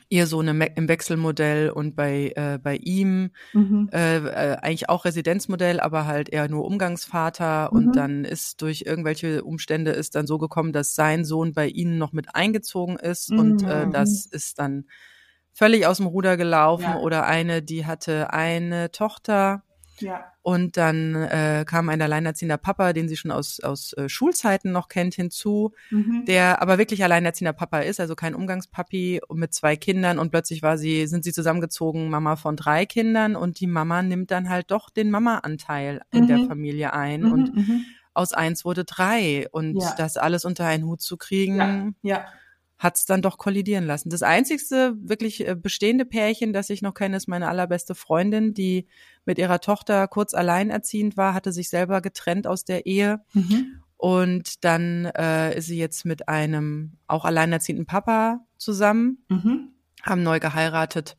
ihr Sohn im, Wechselmodell und bei, äh, bei ihm mhm. äh, äh, eigentlich auch Residenzmodell, aber halt eher nur Umgangsvater. Mhm. Und dann ist durch irgendwelche Umstände ist dann so gekommen, dass sein Sohn bei ihnen noch mit eingezogen ist. Mhm. Und äh, das ist dann völlig aus dem Ruder gelaufen. Ja. Oder eine, die hatte eine Tochter ja. Und dann äh, kam ein alleinerziehender Papa, den sie schon aus, aus äh, Schulzeiten noch kennt, hinzu, mhm. der aber wirklich alleinerziehender Papa ist, also kein Umgangspapi mit zwei Kindern und plötzlich war sie, sind sie zusammengezogen, Mama von drei Kindern und die Mama nimmt dann halt doch den Mama-Anteil mhm. in der mhm. Familie ein mhm, und mhm. aus eins wurde drei und ja. das alles unter einen Hut zu kriegen. Ja. ja hat es dann doch kollidieren lassen. Das einzigste wirklich äh, bestehende Pärchen, das ich noch kenne, ist meine allerbeste Freundin, die mit ihrer Tochter kurz alleinerziehend war, hatte sich selber getrennt aus der Ehe. Mhm. Und dann äh, ist sie jetzt mit einem auch alleinerziehenden Papa zusammen, mhm. haben neu geheiratet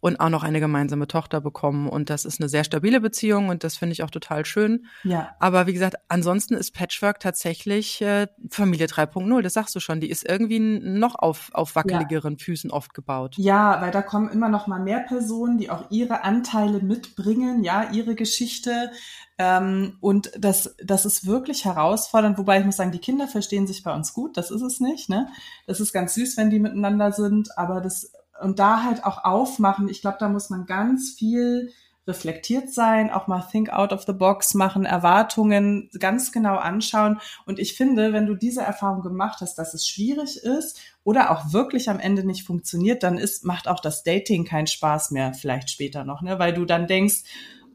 und auch noch eine gemeinsame Tochter bekommen. Und das ist eine sehr stabile Beziehung und das finde ich auch total schön. Ja. Aber wie gesagt, ansonsten ist Patchwork tatsächlich äh, Familie 3.0, das sagst du schon. Die ist irgendwie noch auf, auf wackeligeren ja. Füßen oft gebaut. Ja, weil da kommen immer noch mal mehr Personen, die auch ihre Anteile mitbringen, ja, ihre Geschichte. Ähm, und das, das ist wirklich herausfordernd, wobei ich muss sagen, die Kinder verstehen sich bei uns gut, das ist es nicht. Ne? Das ist ganz süß, wenn die miteinander sind, aber das und da halt auch aufmachen. Ich glaube, da muss man ganz viel reflektiert sein, auch mal think out of the box machen, Erwartungen ganz genau anschauen. Und ich finde, wenn du diese Erfahrung gemacht hast, dass es schwierig ist oder auch wirklich am Ende nicht funktioniert, dann ist, macht auch das Dating keinen Spaß mehr, vielleicht später noch, ne? Weil du dann denkst,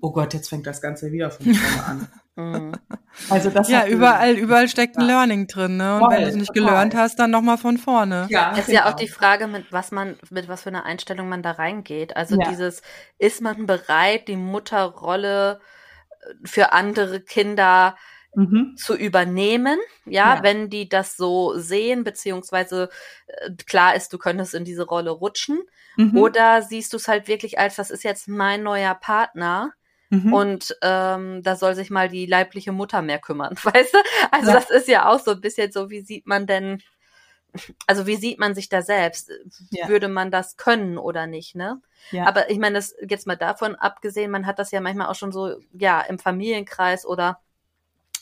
oh Gott, jetzt fängt das Ganze wieder von vorne an. Mhm. Also das ja, überall, überall steckt ein Learning drin, ne? Und Voll, wenn du es nicht total. gelernt hast, dann nochmal von vorne. Ja, es ist genau. ja auch die Frage, mit was man, mit was für einer Einstellung man da reingeht. Also ja. dieses, ist man bereit, die Mutterrolle äh, für andere Kinder mhm. zu übernehmen, ja, ja, wenn die das so sehen, beziehungsweise äh, klar ist, du könntest in diese Rolle rutschen. Mhm. Oder siehst du es halt wirklich als, das ist jetzt mein neuer Partner Mhm. Und ähm, da soll sich mal die leibliche Mutter mehr kümmern, weißt du? Also ja. das ist ja auch so ein bisschen so, wie sieht man denn, also wie sieht man sich da selbst? Ja. Würde man das können oder nicht, ne? Ja. Aber ich meine, das jetzt mal davon abgesehen, man hat das ja manchmal auch schon so, ja, im Familienkreis oder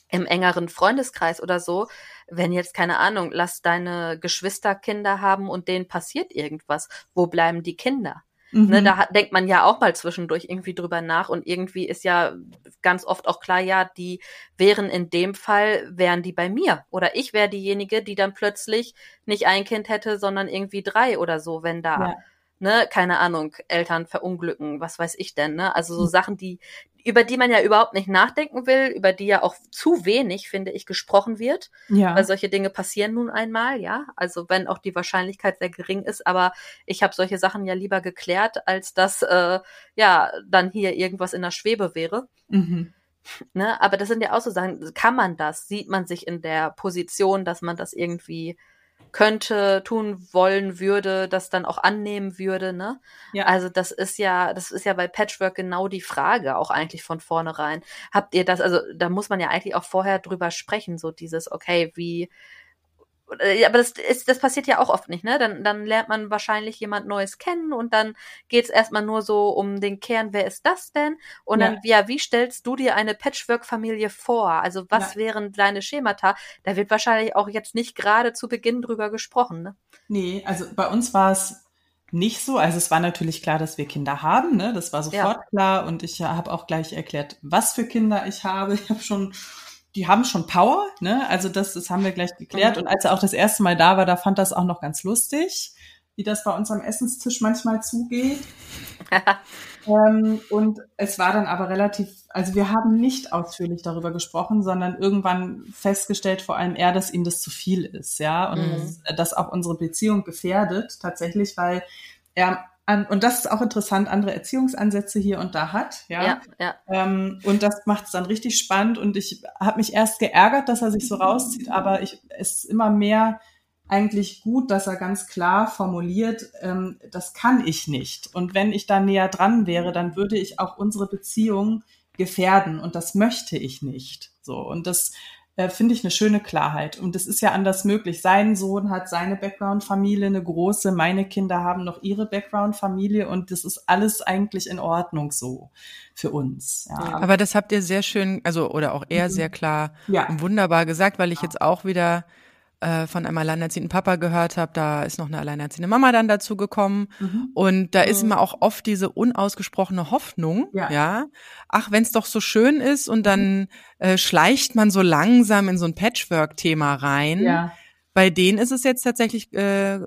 im engeren Freundeskreis oder so, wenn jetzt keine Ahnung, lass deine Geschwister Kinder haben und denen passiert irgendwas, wo bleiben die Kinder? Ne, mhm. Ne, da hat, denkt man ja auch mal zwischendurch irgendwie drüber nach und irgendwie ist ja ganz oft auch klar, ja, die wären in dem Fall, wären die bei mir. Oder ich wäre diejenige, die dann plötzlich nicht ein Kind hätte, sondern irgendwie drei oder so, wenn da ja ne, keine Ahnung, Eltern verunglücken, was weiß ich denn, ne? Also so hm. Sachen, die, über die man ja überhaupt nicht nachdenken will, über die ja auch zu wenig, finde ich, gesprochen wird. Ja. Weil solche Dinge passieren nun einmal, ja. Also wenn auch die Wahrscheinlichkeit sehr gering ist, aber ich habe solche Sachen ja lieber geklärt, als dass äh, ja dann hier irgendwas in der Schwebe wäre. Mhm. Ne? Aber das sind ja auch so Sachen, kann man das? Sieht man sich in der Position, dass man das irgendwie könnte, tun wollen würde, das dann auch annehmen würde, ne? Ja. Also das ist ja, das ist ja bei Patchwork genau die Frage, auch eigentlich von vornherein. Habt ihr das, also da muss man ja eigentlich auch vorher drüber sprechen, so dieses, okay, wie, aber das ist, das passiert ja auch oft nicht, ne? Dann, dann lernt man wahrscheinlich jemand Neues kennen und dann geht's erstmal nur so um den Kern, wer ist das denn? Und ja. dann, ja, wie stellst du dir eine Patchwork-Familie vor? Also was ja. wären deine Schemata? Da wird wahrscheinlich auch jetzt nicht gerade zu Beginn drüber gesprochen, ne? Nee, also bei uns war es nicht so. Also es war natürlich klar, dass wir Kinder haben, ne? Das war sofort ja. klar und ich habe auch gleich erklärt, was für Kinder ich habe. Ich habe schon die haben schon Power, ne? Also das, das haben wir gleich geklärt. Mhm. Und als er auch das erste Mal da war, da fand das auch noch ganz lustig, wie das bei uns am Essenstisch manchmal zugeht. ähm, und es war dann aber relativ, also wir haben nicht ausführlich darüber gesprochen, sondern irgendwann festgestellt, vor allem er, dass ihm das zu viel ist, ja, und mhm. das, das auch unsere Beziehung gefährdet, tatsächlich, weil er an, und das ist auch interessant, andere Erziehungsansätze hier und da hat. Ja. ja, ja. Ähm, und das macht es dann richtig spannend. Und ich habe mich erst geärgert, dass er sich so rauszieht, aber ich, es ist immer mehr eigentlich gut, dass er ganz klar formuliert, ähm, das kann ich nicht. Und wenn ich da näher dran wäre, dann würde ich auch unsere Beziehung gefährden und das möchte ich nicht. So und das äh, finde ich eine schöne Klarheit. Und es ist ja anders möglich. Sein Sohn hat seine Background-Familie, eine große, meine Kinder haben noch ihre Background-Familie und das ist alles eigentlich in Ordnung so für uns. Ja. Aber das habt ihr sehr schön, also oder auch eher mhm. sehr klar ja. und wunderbar gesagt, weil ich jetzt auch wieder äh, von einem alleinerziehenden Papa gehört habe, da ist noch eine alleinerziehende Mama dann dazu gekommen. Mhm. Und da ist mhm. immer auch oft diese unausgesprochene Hoffnung, ja, ja ach, wenn es doch so schön ist und dann äh, schleicht man so langsam in so ein Patchwork-Thema rein. Ja. Bei denen ist es jetzt tatsächlich äh,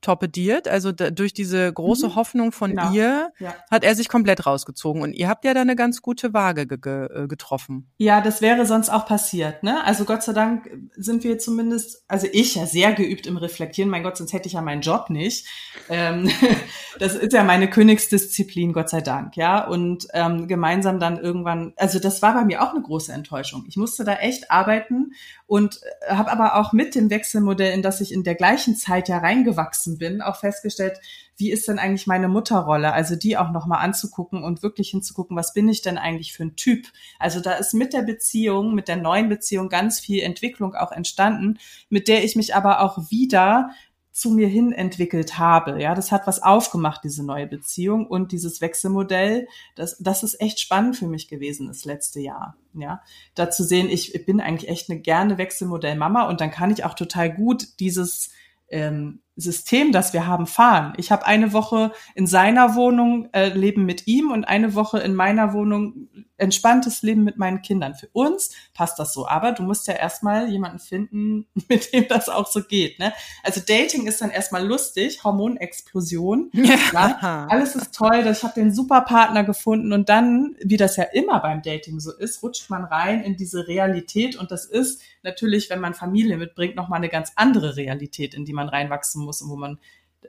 torpediert. Also da, durch diese große mhm. Hoffnung von genau. ihr ja. hat er sich komplett rausgezogen. Und ihr habt ja da eine ganz gute Waage ge äh, getroffen. Ja, das wäre sonst auch passiert. Ne? Also Gott sei Dank sind wir zumindest, also ich ja sehr geübt im Reflektieren. Mein Gott, sonst hätte ich ja meinen Job nicht. Ähm, das ist ja meine Königsdisziplin, Gott sei Dank. Ja, und ähm, gemeinsam dann irgendwann, also das war bei mir auch eine große Enttäuschung. Ich musste da echt arbeiten und habe aber auch mit dem Wechselmodell, in das ich in der gleichen Zeit ja reingewachsen gewachsen bin, auch festgestellt, wie ist denn eigentlich meine Mutterrolle? Also die auch nochmal anzugucken und wirklich hinzugucken, was bin ich denn eigentlich für ein Typ? Also da ist mit der Beziehung, mit der neuen Beziehung ganz viel Entwicklung auch entstanden, mit der ich mich aber auch wieder zu mir hin entwickelt habe. Ja, das hat was aufgemacht, diese neue Beziehung und dieses Wechselmodell. Das, das ist echt spannend für mich gewesen das letzte Jahr. Ja, da zu sehen, ich bin eigentlich echt eine gerne Wechselmodell-Mama und dann kann ich auch total gut dieses ähm, System, das wir haben, fahren. Ich habe eine Woche in seiner Wohnung äh, leben mit ihm und eine Woche in meiner Wohnung entspanntes Leben mit meinen Kindern. Für uns passt das so, aber du musst ja erstmal jemanden finden, mit dem das auch so geht. Ne? Also Dating ist dann erstmal lustig, Hormonexplosion. Ja. ja alles ist toll, ich habe den super Partner gefunden und dann, wie das ja immer beim Dating so ist, rutscht man rein in diese Realität und das ist natürlich, wenn man Familie mitbringt, nochmal eine ganz andere Realität, in die man reinwachsen muss und wo man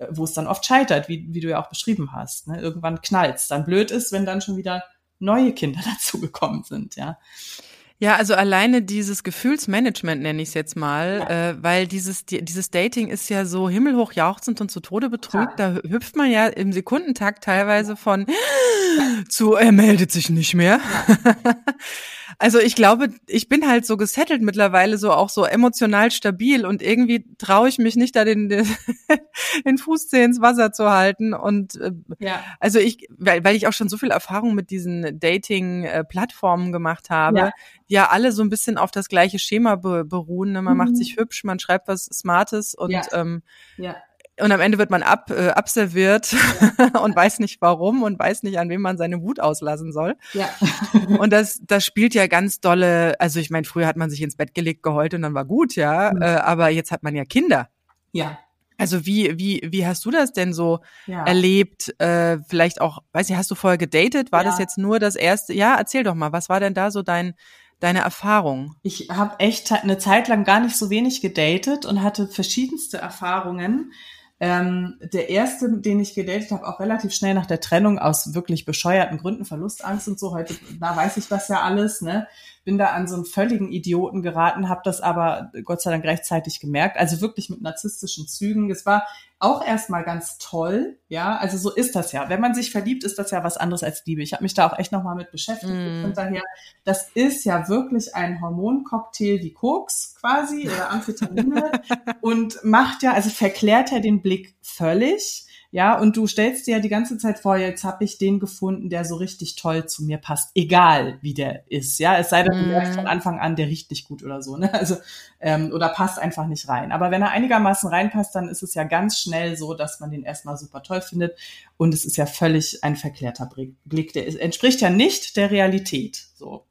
wo es dann oft scheitert, wie, wie du ja auch beschrieben hast. Ne? Irgendwann knallt's. Dann blöd ist, wenn dann schon wieder neue Kinder dazugekommen sind, ja. Ja, also alleine dieses Gefühlsmanagement nenne ich es jetzt mal, ja. äh, weil dieses die, dieses Dating ist ja so himmelhoch jauchzend und zu Tode betrügt. Ja. Da hüpft man ja im Sekundentakt teilweise von ja. zu er meldet sich nicht mehr. Also ich glaube, ich bin halt so gesettelt mittlerweile, so auch so emotional stabil und irgendwie traue ich mich nicht, da den, den, Fußzeh ins Wasser zu halten. Und äh, ja. also ich, weil, weil ich auch schon so viel Erfahrung mit diesen Dating-Plattformen gemacht habe, ja. die ja alle so ein bisschen auf das gleiche Schema be beruhen. Ne? Man mhm. macht sich hübsch, man schreibt was Smartes und ja. Ähm, ja und am Ende wird man ab, äh, abserviert ja. und weiß nicht warum und weiß nicht, an wem man seine Wut auslassen soll. Ja. und das, das spielt ja ganz dolle, also ich meine, früher hat man sich ins Bett gelegt, geheult und dann war gut, ja. Mhm. Äh, aber jetzt hat man ja Kinder. Ja. Also wie, wie, wie hast du das denn so ja. erlebt? Äh, vielleicht auch, weiß ich, hast du vorher gedatet? War ja. das jetzt nur das erste? Ja, erzähl doch mal, was war denn da so dein, deine Erfahrung? Ich habe echt eine Zeit lang gar nicht so wenig gedatet und hatte verschiedenste Erfahrungen. Ähm, der erste, den ich gedatet habe, auch relativ schnell nach der Trennung aus wirklich bescheuerten Gründen, Verlustangst und so. Heute, da weiß ich das ja alles, ne? Bin da an so einen völligen Idioten geraten, habe das aber Gott sei Dank rechtzeitig gemerkt. Also wirklich mit narzisstischen Zügen. Es war auch erstmal ganz toll, ja. Also so ist das ja. Wenn man sich verliebt, ist das ja was anderes als Liebe. Ich habe mich da auch echt nochmal mit beschäftigt. Mm. Und daher, das ist ja wirklich ein Hormoncocktail wie Koks quasi oder Amphetamine und macht ja, also verklärt ja den Blick völlig. Ja, und du stellst dir ja die ganze Zeit vor, jetzt habe ich den gefunden, der so richtig toll zu mir passt, egal wie der ist. Ja, es sei denn, du merkst von mhm. Anfang an, der riecht nicht gut oder so, ne? Also, ähm, oder passt einfach nicht rein. Aber wenn er einigermaßen reinpasst, dann ist es ja ganz schnell so, dass man den erstmal super toll findet. Und es ist ja völlig ein verklärter Blick. Der entspricht ja nicht der Realität. So.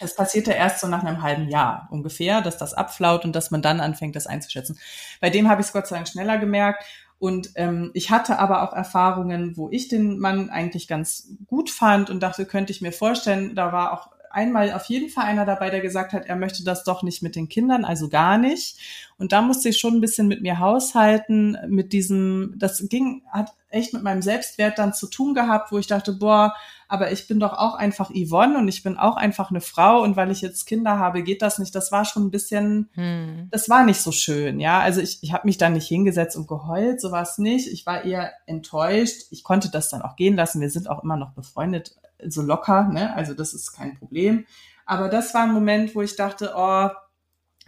Es passiert ja erst so nach einem halben Jahr ungefähr, dass das abflaut und dass man dann anfängt, das einzuschätzen. Bei dem habe ich es Gott sei Dank schneller gemerkt und ähm, ich hatte aber auch Erfahrungen, wo ich den Mann eigentlich ganz gut fand und dachte, könnte ich mir vorstellen, da war auch einmal auf jeden Fall einer dabei, der gesagt hat, er möchte das doch nicht mit den Kindern, also gar nicht. Und da musste ich schon ein bisschen mit mir haushalten, mit diesem, das ging, hat echt mit meinem Selbstwert dann zu tun gehabt, wo ich dachte, boah, aber ich bin doch auch einfach Yvonne und ich bin auch einfach eine Frau und weil ich jetzt Kinder habe, geht das nicht. Das war schon ein bisschen, hm. das war nicht so schön, ja. Also ich, ich habe mich da nicht hingesetzt und geheult, so war es nicht. Ich war eher enttäuscht. Ich konnte das dann auch gehen lassen. Wir sind auch immer noch befreundet, so locker, ne? Also das ist kein Problem. Aber das war ein Moment, wo ich dachte, oh,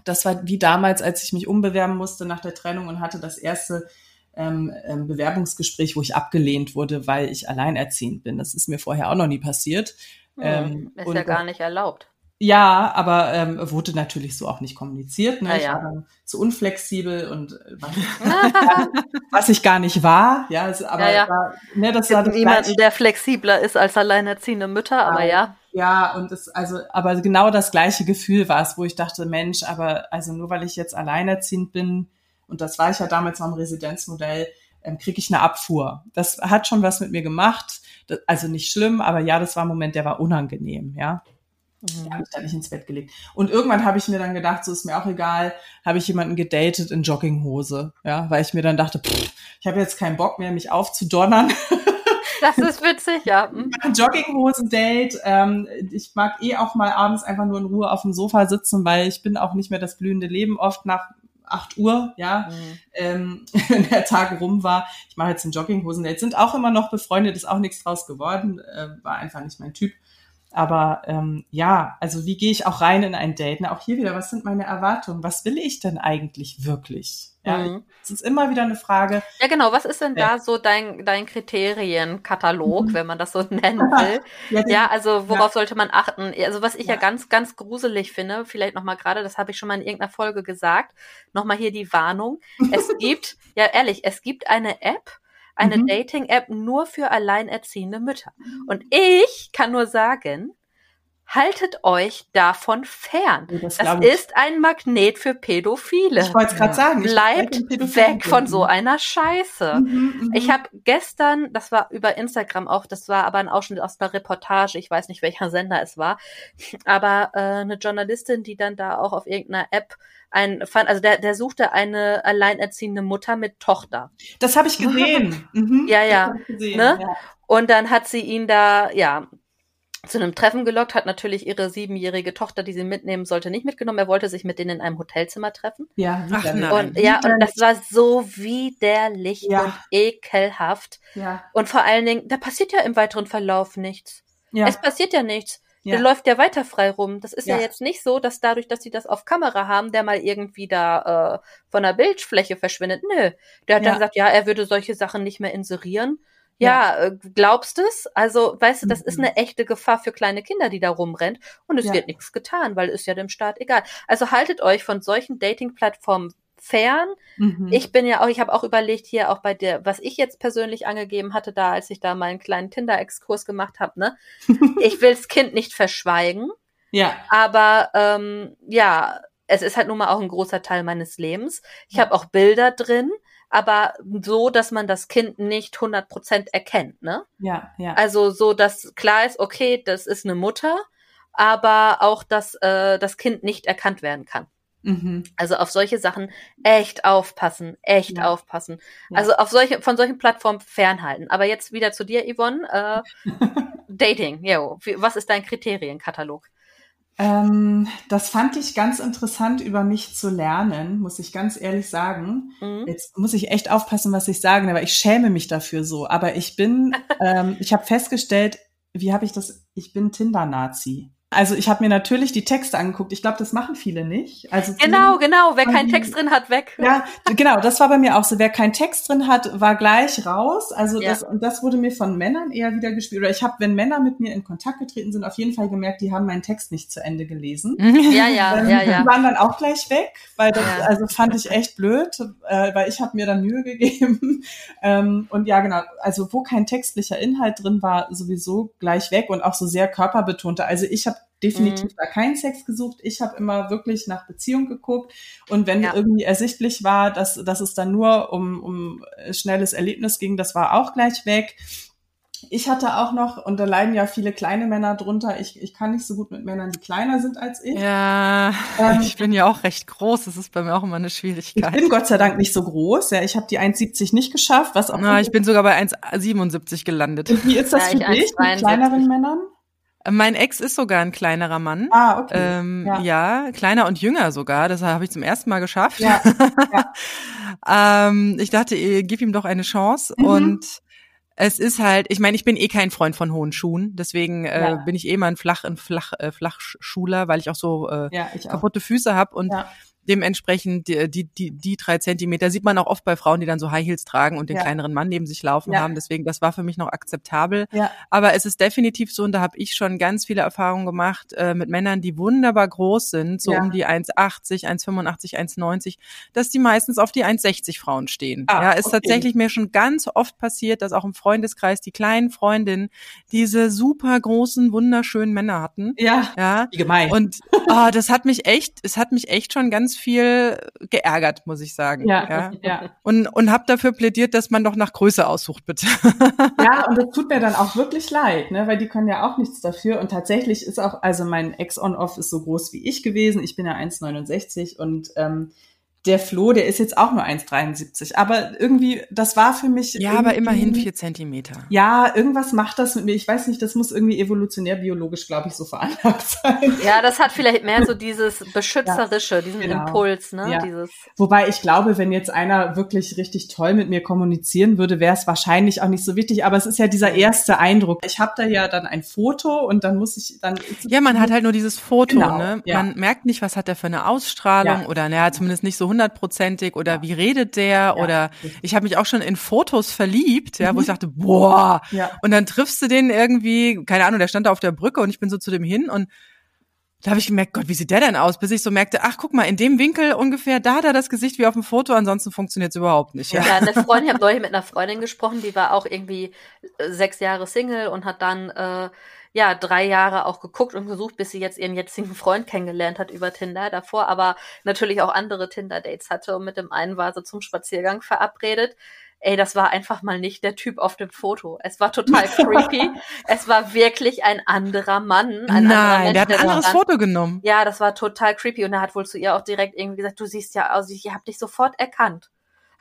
das war wie damals, als ich mich umbewerben musste nach der Trennung und hatte das erste ähm, ähm, Bewerbungsgespräch, wo ich abgelehnt wurde, weil ich alleinerziehend bin. Das ist mir vorher auch noch nie passiert. Hm, ähm, ist ja gar nicht erlaubt. Ja, aber ähm, wurde natürlich so auch nicht kommuniziert. Ne? Ah, ja. Ich war dann zu unflexibel und äh, was, ich gar nicht war. Ja, also, aber ja, ja. War, ne, das war das jemanden, der flexibler ist als alleinerziehende Mütter, aber ja. Ja, und es also, aber genau das gleiche Gefühl war es, wo ich dachte, Mensch, aber also nur weil ich jetzt alleinerziehend bin, und das war ich ja damals am Residenzmodell, ähm, kriege ich eine Abfuhr. Das hat schon was mit mir gemacht. Das, also nicht schlimm, aber ja, das war ein Moment, der war unangenehm, ja. Mhm. habe ich da nicht ins Bett gelegt. Und irgendwann habe ich mir dann gedacht, so ist mir auch egal, habe ich jemanden gedatet in Jogginghose, ja, weil ich mir dann dachte, pff, ich habe jetzt keinen Bock mehr, mich aufzudonnern. Das ist witzig, ja. Ein Jogginghosen-Date. Ähm, ich mag eh auch mal abends einfach nur in Ruhe auf dem Sofa sitzen, weil ich bin auch nicht mehr das blühende Leben oft nach 8 Uhr, ja, mhm. ähm, wenn der Tag rum war. Ich mache jetzt ein Jogginghosen-Date. Sind auch immer noch befreundet, ist auch nichts draus geworden, äh, war einfach nicht mein Typ. Aber ähm, ja, also wie gehe ich auch rein in ein Date? Na, auch hier wieder, was sind meine Erwartungen? Was will ich denn eigentlich wirklich? Ja, mhm. es ist immer wieder eine Frage. Ja, genau. Was ist denn da so dein, dein Kriterienkatalog, mhm. wenn man das so nennen will? ja, ja, also worauf ja. sollte man achten? Also was ich ja, ja ganz, ganz gruselig finde, vielleicht nochmal gerade, das habe ich schon mal in irgendeiner Folge gesagt, nochmal hier die Warnung. Es gibt, ja ehrlich, es gibt eine App, eine mhm. Dating-App nur für alleinerziehende Mütter. Und ich kann nur sagen, haltet euch davon fern. Oh, das, das ist ein Magnet für Pädophile. Ich wollte es gerade sagen. Bleibt weg von so einer Scheiße. Mhm, mhm. ich habe gestern, das war über Instagram auch, das war aber ein Ausschnitt aus einer Reportage, ich weiß nicht, welcher Sender es war, aber äh, eine Journalistin, die dann da auch auf irgendeiner App ein fand, also der, der suchte eine alleinerziehende Mutter mit Tochter. Das habe ich gesehen. mhm, ja, ja. Gesehen, ne? ja. Und dann hat sie ihn da, ja, zu einem Treffen gelockt, hat natürlich ihre siebenjährige Tochter, die sie mitnehmen sollte, nicht mitgenommen. Er wollte sich mit denen in einem Hotelzimmer treffen. Ja, Ach, nein. und ja, und das war so widerlich ja. und ekelhaft. Ja. Und vor allen Dingen, da passiert ja im weiteren Verlauf nichts. Ja. Es passiert ja nichts. Ja. Der läuft ja weiter frei rum. Das ist ja. ja. jetzt nicht so, dass dadurch, dass sie das auf Kamera haben, der mal irgendwie da äh, von der Bildfläche verschwindet. Nö. Der hat ja. dann gesagt, ja, er würde solche Sachen nicht mehr inserieren. Ja, ja. Äh, glaubst es? Also, weißt du, das mhm. ist eine echte Gefahr für kleine Kinder, die da rumrennt und es wird nichts getan, weil ist ja dem Staat egal. Also haltet euch von solchen Dating-Plattformen fern. Mhm. Ich bin ja auch, ich habe auch überlegt hier auch bei der, was ich jetzt persönlich angegeben hatte, da als ich da meinen kleinen Tinder-Exkurs gemacht habe, ne? ich will das Kind nicht verschweigen. Ja. Aber ähm, ja, es ist halt nun mal auch ein großer Teil meines Lebens. Ich ja. habe auch Bilder drin, aber so, dass man das Kind nicht 100% erkennt, ne? Ja, ja. Also so, dass klar ist, okay, das ist eine Mutter, aber auch, dass äh, das Kind nicht erkannt werden kann. Mhm. Also auf solche Sachen echt aufpassen, echt ja. aufpassen. Ja. Also auf solche, von solchen Plattformen fernhalten. Aber jetzt wieder zu dir, Yvonne. Äh, Dating, jo. Was ist dein Kriterienkatalog? Ähm, das fand ich ganz interessant über mich zu lernen, muss ich ganz ehrlich sagen. Mhm. Jetzt muss ich echt aufpassen, was ich sage, aber ich schäme mich dafür so. Aber ich bin, ähm, ich habe festgestellt, wie habe ich das? Ich bin Tinder-Nazi. Also ich habe mir natürlich die Texte angeguckt. Ich glaube, das machen viele nicht. Also genau, genau. Wer keinen Text drin hat, weg. Ja, genau. Das war bei mir auch so. Wer keinen Text drin hat, war gleich raus. Also ja. das und das wurde mir von Männern eher wieder gespielt. Oder ich habe, wenn Männer mit mir in Kontakt getreten sind, auf jeden Fall gemerkt, die haben meinen Text nicht zu Ende gelesen. Ja, ja, ähm, ja, ja. Die waren dann auch gleich weg, weil das ja. also fand ich echt blöd, äh, weil ich habe mir dann Mühe gegeben. ähm, und ja, genau. Also wo kein textlicher Inhalt drin war, sowieso gleich weg und auch so sehr körperbetonte. Also ich habe definitiv mhm. da keinen Sex gesucht. Ich habe immer wirklich nach Beziehung geguckt. Und wenn ja. irgendwie ersichtlich war, dass, dass es dann nur um, um schnelles Erlebnis ging, das war auch gleich weg. Ich hatte auch noch, und da leiden ja viele kleine Männer drunter, ich, ich kann nicht so gut mit Männern, die kleiner sind als ich. Ja, ähm, ich bin ja auch recht groß, das ist bei mir auch immer eine Schwierigkeit. Ich bin Gott sei Dank nicht so groß, ja, ich habe die 1,70 nicht geschafft, was auch. Na, ich bin sogar bei 1,77 gelandet. Und wie ist das ja, für dich mit kleineren Männern? Mein Ex ist sogar ein kleinerer Mann. Ah, okay. Ähm, ja. ja. kleiner und jünger sogar. Das habe ich zum ersten Mal geschafft. Ja. ja. ähm, ich dachte, gib ihm doch eine Chance. Mhm. Und es ist halt, ich meine, ich bin eh kein Freund von hohen Schuhen, deswegen äh, ja. bin ich eh mal ein Flach, ein Flach, äh, Flachschuler, weil ich auch so äh, ja, ich kaputte auch. Füße habe und ja dementsprechend die, die, die, drei Zentimeter sieht man auch oft bei Frauen, die dann so High Heels tragen und den ja. kleineren Mann neben sich laufen ja. haben. Deswegen, das war für mich noch akzeptabel. Ja. Aber es ist definitiv so, und da habe ich schon ganz viele Erfahrungen gemacht äh, mit Männern, die wunderbar groß sind, so um die 1,80, 1,85, 1,90, dass die meistens auf die 1,60 Frauen stehen. Ah, ja, ist okay. tatsächlich mir schon ganz oft passiert, dass auch im Freundeskreis die kleinen Freundinnen diese super großen, wunderschönen Männer hatten. Ja. Ja. Wie gemein. Und oh, das hat mich echt, es hat mich echt schon ganz viel geärgert, muss ich sagen. Ja, ja. ja. Und, und habe dafür plädiert, dass man doch nach Größe aussucht, bitte. Ja, und das tut mir dann auch wirklich leid, ne, weil die können ja auch nichts dafür. Und tatsächlich ist auch, also mein Ex-On-Off ist so groß wie ich gewesen. Ich bin ja 1,69 und ähm, der Flo, der ist jetzt auch nur 1,73. Aber irgendwie, das war für mich. Ja, aber immerhin vier Zentimeter. Ja, irgendwas macht das mit mir. Ich weiß nicht, das muss irgendwie evolutionär biologisch, glaube ich, so veranlagt sein. Ja, das hat vielleicht mehr so dieses Beschützerische, ja, diesen genau. Impuls, ne? Ja. Dieses Wobei ich glaube, wenn jetzt einer wirklich richtig toll mit mir kommunizieren würde, wäre es wahrscheinlich auch nicht so wichtig. Aber es ist ja dieser erste Eindruck. Ich habe da ja dann ein Foto und dann muss ich dann. Ja, man hat halt nur dieses Foto, genau, ne? Man merkt nicht, was hat er für eine Ausstrahlung oder naja, zumindest nicht so hundertprozentig oder wie redet der ja, oder ich habe mich auch schon in Fotos verliebt, ja, wo ich mhm. dachte, boah, ja. und dann triffst du den irgendwie, keine Ahnung, der stand da auf der Brücke und ich bin so zu dem hin und da habe ich gemerkt, Gott, wie sieht der denn aus? Bis ich so merkte, ach, guck mal, in dem Winkel ungefähr, da hat er das Gesicht wie auf dem Foto, ansonsten funktioniert es überhaupt nicht. Ja, ja eine Freundin, ich habe neulich mit einer Freundin gesprochen, die war auch irgendwie äh, sechs Jahre Single und hat dann äh, ja, drei Jahre auch geguckt und gesucht, bis sie jetzt ihren jetzigen Freund kennengelernt hat über Tinder. Davor aber natürlich auch andere Tinder-Dates hatte und mit dem einen war sie zum Spaziergang verabredet. Ey, das war einfach mal nicht der Typ auf dem Foto. Es war total creepy. es war wirklich ein anderer Mann. Ein Nein, Mensch, der hat ein anderes Foto genommen. Ja, das war total creepy. Und er hat wohl zu ihr auch direkt irgendwie gesagt, du siehst ja aus, ich hab dich sofort erkannt.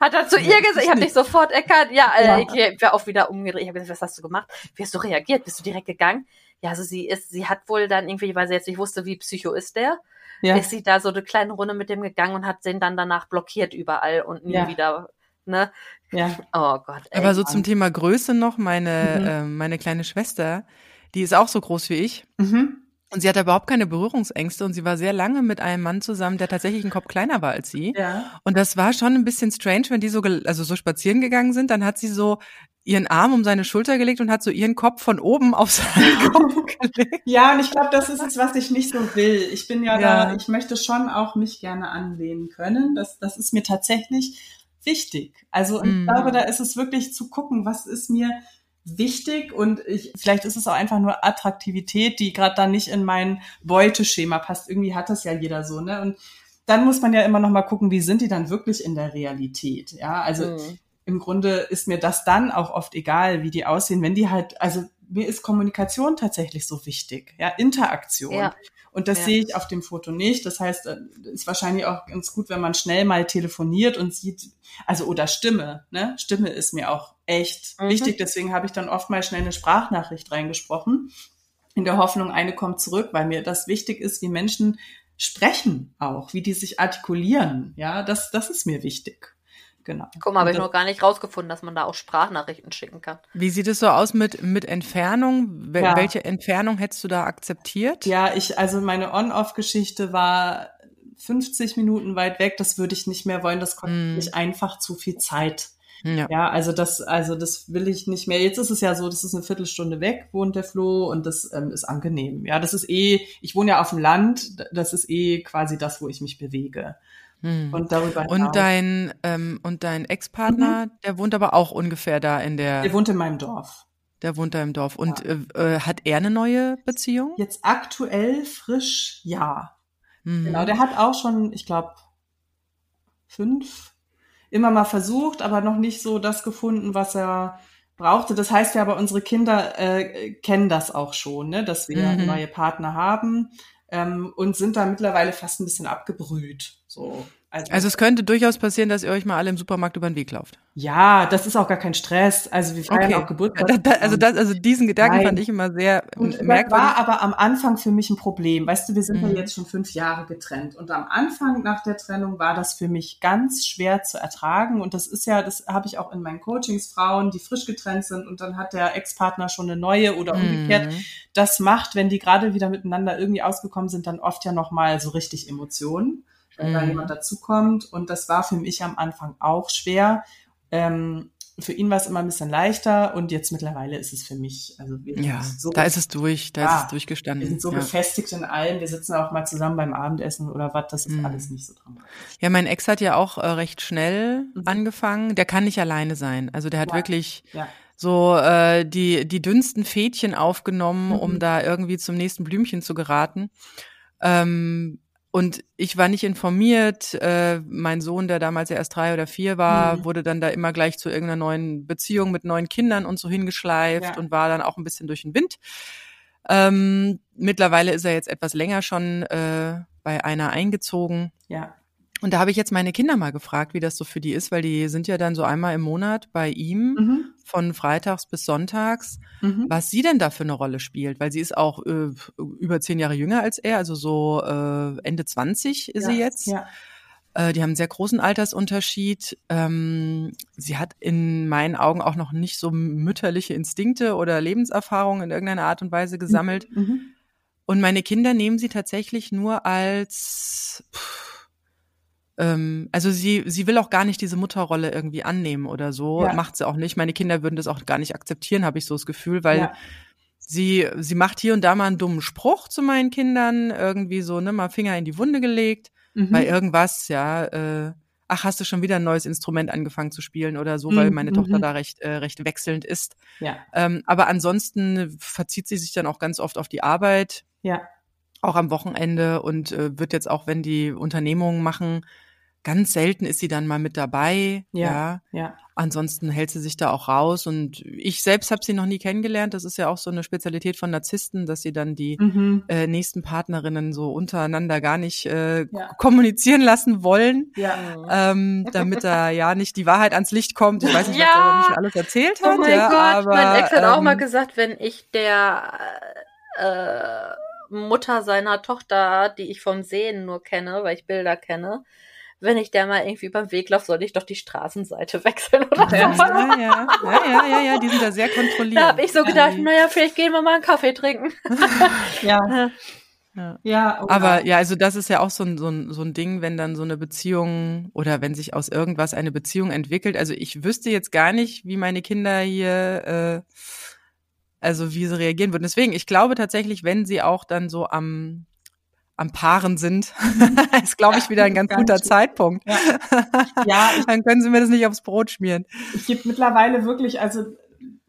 Hat er zu ihr gesagt, ich habe dich sofort erkannt. Ja, ja. ich wäre auch wieder umgedreht. Ich habe gesagt, was hast du gemacht? Wie hast du reagiert? Bist du direkt gegangen? ja, also sie ist, sie hat wohl dann irgendwie, weil sie jetzt nicht wusste, wie psycho ist der, ja. ist sie da so eine kleine Runde mit dem gegangen und hat den dann danach blockiert überall und nie ja. wieder, ne? Ja. Oh Gott. Ey, Aber so Mann. zum Thema Größe noch, meine, mhm. äh, meine kleine Schwester, die ist auch so groß wie ich. Mhm. Und sie hatte überhaupt keine Berührungsängste und sie war sehr lange mit einem Mann zusammen, der tatsächlich einen Kopf kleiner war als sie. Ja. Und das war schon ein bisschen strange, wenn die so, also so spazieren gegangen sind, dann hat sie so ihren Arm um seine Schulter gelegt und hat so ihren Kopf von oben auf seinen Kopf gelegt. Ja, und ich glaube, das ist es, was ich nicht so will. Ich bin ja, ja, da, ich möchte schon auch mich gerne anlehnen können. Das, das ist mir tatsächlich wichtig. Also ich mm. glaube, da ist es wirklich zu gucken, was ist mir wichtig und ich, vielleicht ist es auch einfach nur Attraktivität, die gerade dann nicht in mein Beuteschema passt. Irgendwie hat das ja jeder so, ne? Und dann muss man ja immer noch mal gucken, wie sind die dann wirklich in der Realität? Ja, also mhm im Grunde ist mir das dann auch oft egal, wie die aussehen, wenn die halt, also mir ist Kommunikation tatsächlich so wichtig, ja, Interaktion. Ja. Und das ja. sehe ich auf dem Foto nicht. Das heißt, äh, ist wahrscheinlich auch ganz gut, wenn man schnell mal telefoniert und sieht, also oder Stimme, ne? Stimme ist mir auch echt mhm. wichtig. Deswegen habe ich dann oft mal schnell eine Sprachnachricht reingesprochen, in der Hoffnung, eine kommt zurück, weil mir das wichtig ist, wie Menschen sprechen auch, wie die sich artikulieren. Ja, das, das ist mir wichtig. Genau. Guck mal, habe ich noch gar nicht rausgefunden, dass man da auch Sprachnachrichten schicken kann. Wie sieht es so aus mit, mit Entfernung? Ja. Welche Entfernung hättest du da akzeptiert? Ja, ich, also meine On-Off-Geschichte war 50 Minuten weit weg. Das würde ich nicht mehr wollen. Das kostet mm. mich einfach zu viel Zeit. Ja. ja, also das, also das will ich nicht mehr. Jetzt ist es ja so, das ist eine Viertelstunde weg, wohnt der Flo und das ähm, ist angenehm. Ja, das ist eh, ich wohne ja auf dem Land, das ist eh quasi das, wo ich mich bewege. Hm. Und darüber hinaus. Und dein, ähm, und dein Ex-Partner, mhm. der wohnt aber auch ungefähr da in der. Der wohnt in meinem Dorf. Der wohnt da im Dorf. Und ja. äh, äh hat er eine neue Beziehung? Jetzt aktuell frisch, ja. Mhm. Genau, der hat auch schon, ich glaube, fünf immer mal versucht, aber noch nicht so das gefunden, was er brauchte. Das heißt ja aber, unsere Kinder äh, kennen das auch schon, ne? dass wir mhm. neue Partner haben ähm, und sind da mittlerweile fast ein bisschen abgebrüht. So. Also, also es könnte durchaus passieren, dass ihr euch mal alle im Supermarkt über den Weg lauft. Ja, das ist auch gar kein Stress. Also wir feiern okay. auch Geburtstag. Da, da, also, das, also diesen Gedanken Nein. fand ich immer sehr und merkwürdig. war aber am Anfang für mich ein Problem. Weißt du, wir sind mhm. ja jetzt schon fünf Jahre getrennt. Und am Anfang nach der Trennung war das für mich ganz schwer zu ertragen. Und das ist ja, das habe ich auch in meinen Coachings Frauen, die frisch getrennt sind und dann hat der Ex-Partner schon eine neue oder umgekehrt. Mhm. Das macht, wenn die gerade wieder miteinander irgendwie ausgekommen sind, dann oft ja nochmal so richtig Emotionen wenn mhm. da jemand dazukommt. Und das war für mich am Anfang auch schwer. Ähm, für ihn war es immer ein bisschen leichter und jetzt mittlerweile ist es für mich, also wir ja, so, da ist es durch, da ja, ist es durchgestanden. Wir sind so ja. gefestigt in allem, wir sitzen auch mal zusammen beim Abendessen oder was, das ist mhm. alles nicht so dramatisch. Ja, mein Ex hat ja auch äh, recht schnell mhm. angefangen, der kann nicht alleine sein, also der hat ja. wirklich so äh, die, die dünnsten Fädchen aufgenommen, mhm. um da irgendwie zum nächsten Blümchen zu geraten. Ähm, und ich war nicht informiert. Äh, mein Sohn, der damals ja erst drei oder vier war, mhm. wurde dann da immer gleich zu irgendeiner neuen Beziehung mit neuen Kindern und so hingeschleift ja. und war dann auch ein bisschen durch den Wind. Ähm, mittlerweile ist er jetzt etwas länger schon äh, bei einer eingezogen. Ja. Und da habe ich jetzt meine Kinder mal gefragt, wie das so für die ist, weil die sind ja dann so einmal im Monat bei ihm Mhm. Von freitags bis sonntags, Mhm. was sie denn da für eine Rolle spielt, weil sie ist auch äh, über zehn Jahre jünger als er, also so äh, Ende 20 ist ja. sie jetzt. Ja. Äh, die haben einen sehr großen Altersunterschied. Ähm, sie hat in meinen Augen auch noch nicht so mütterliche Instinkte oder Lebenserfahrungen in irgendeiner Art und Weise gesammelt. Mhm. Und meine Kinder nehmen sie tatsächlich nur als, pff, ähm, also sie, sie will auch gar nicht diese Mutterrolle irgendwie annehmen oder so. Ja. Macht sie auch nicht. Meine Kinder würden das auch gar nicht akzeptieren, habe ich so das Gefühl, weil Ja. sie, sie macht hier und da mal einen dummen Spruch zu meinen Kindern, irgendwie so, ne, mal Finger in die Wunde gelegt, Mhm. bei irgendwas, ja, äh, ach, hast du schon wieder ein neues Instrument angefangen zu spielen oder so, weil Mhm, meine Tochter mhm. da recht, äh, recht wechselnd ist. ja. Ähm, aber ansonsten verzieht sie sich dann auch ganz oft auf die Arbeit, Ja. auch am Wochenende und äh, wird jetzt auch, wenn die Unternehmungen machen, ganz selten ist sie dann mal mit dabei. Ja. ja. Ja. Ansonsten hält sie sich da auch raus und ich selbst habe sie noch nie kennengelernt. Das ist ja auch so eine Spezialität von Narzissten, dass sie dann die Mhm. äh, nächsten Partnerinnen so untereinander gar nicht äh, Ja. kommunizieren lassen wollen, Ja. ähm, damit da ja nicht die Wahrheit ans Licht kommt. Ich weiß nicht, was der über mich alles erzählt hat. Oh mein Gott, aber, mein Ex hat auch ähm, mal gesagt, wenn ich der äh, Mutter seiner Tochter, die ich vom Sehen nur kenne, weil ich Bilder kenne, wenn ich der mal irgendwie beim Weg laufe, soll ich doch die Straßenseite wechseln oder Ja. so. Ja, ja, ja, ja, ja, ja, die sind da sehr kontrolliert. Da habe ich so gedacht, Die- naja, vielleicht gehen wir mal einen Kaffee trinken. Ja. Ja. Ja. oh Aber ja, also das ist ja auch so ein, so, ein, so ein Ding, wenn dann so eine Beziehung oder wenn sich aus irgendwas eine Beziehung entwickelt. Also ich wüsste jetzt gar nicht, wie meine Kinder hier, äh, also wie sie reagieren würden. Deswegen, ich glaube tatsächlich, wenn sie auch dann so am am Paaren sind, ist, glaube ich, wieder ein ganz ganz guter gut. Zeitpunkt. Ja. Ja, ich dann können sie mir das nicht aufs Brot schmieren. ich gebe mittlerweile wirklich, also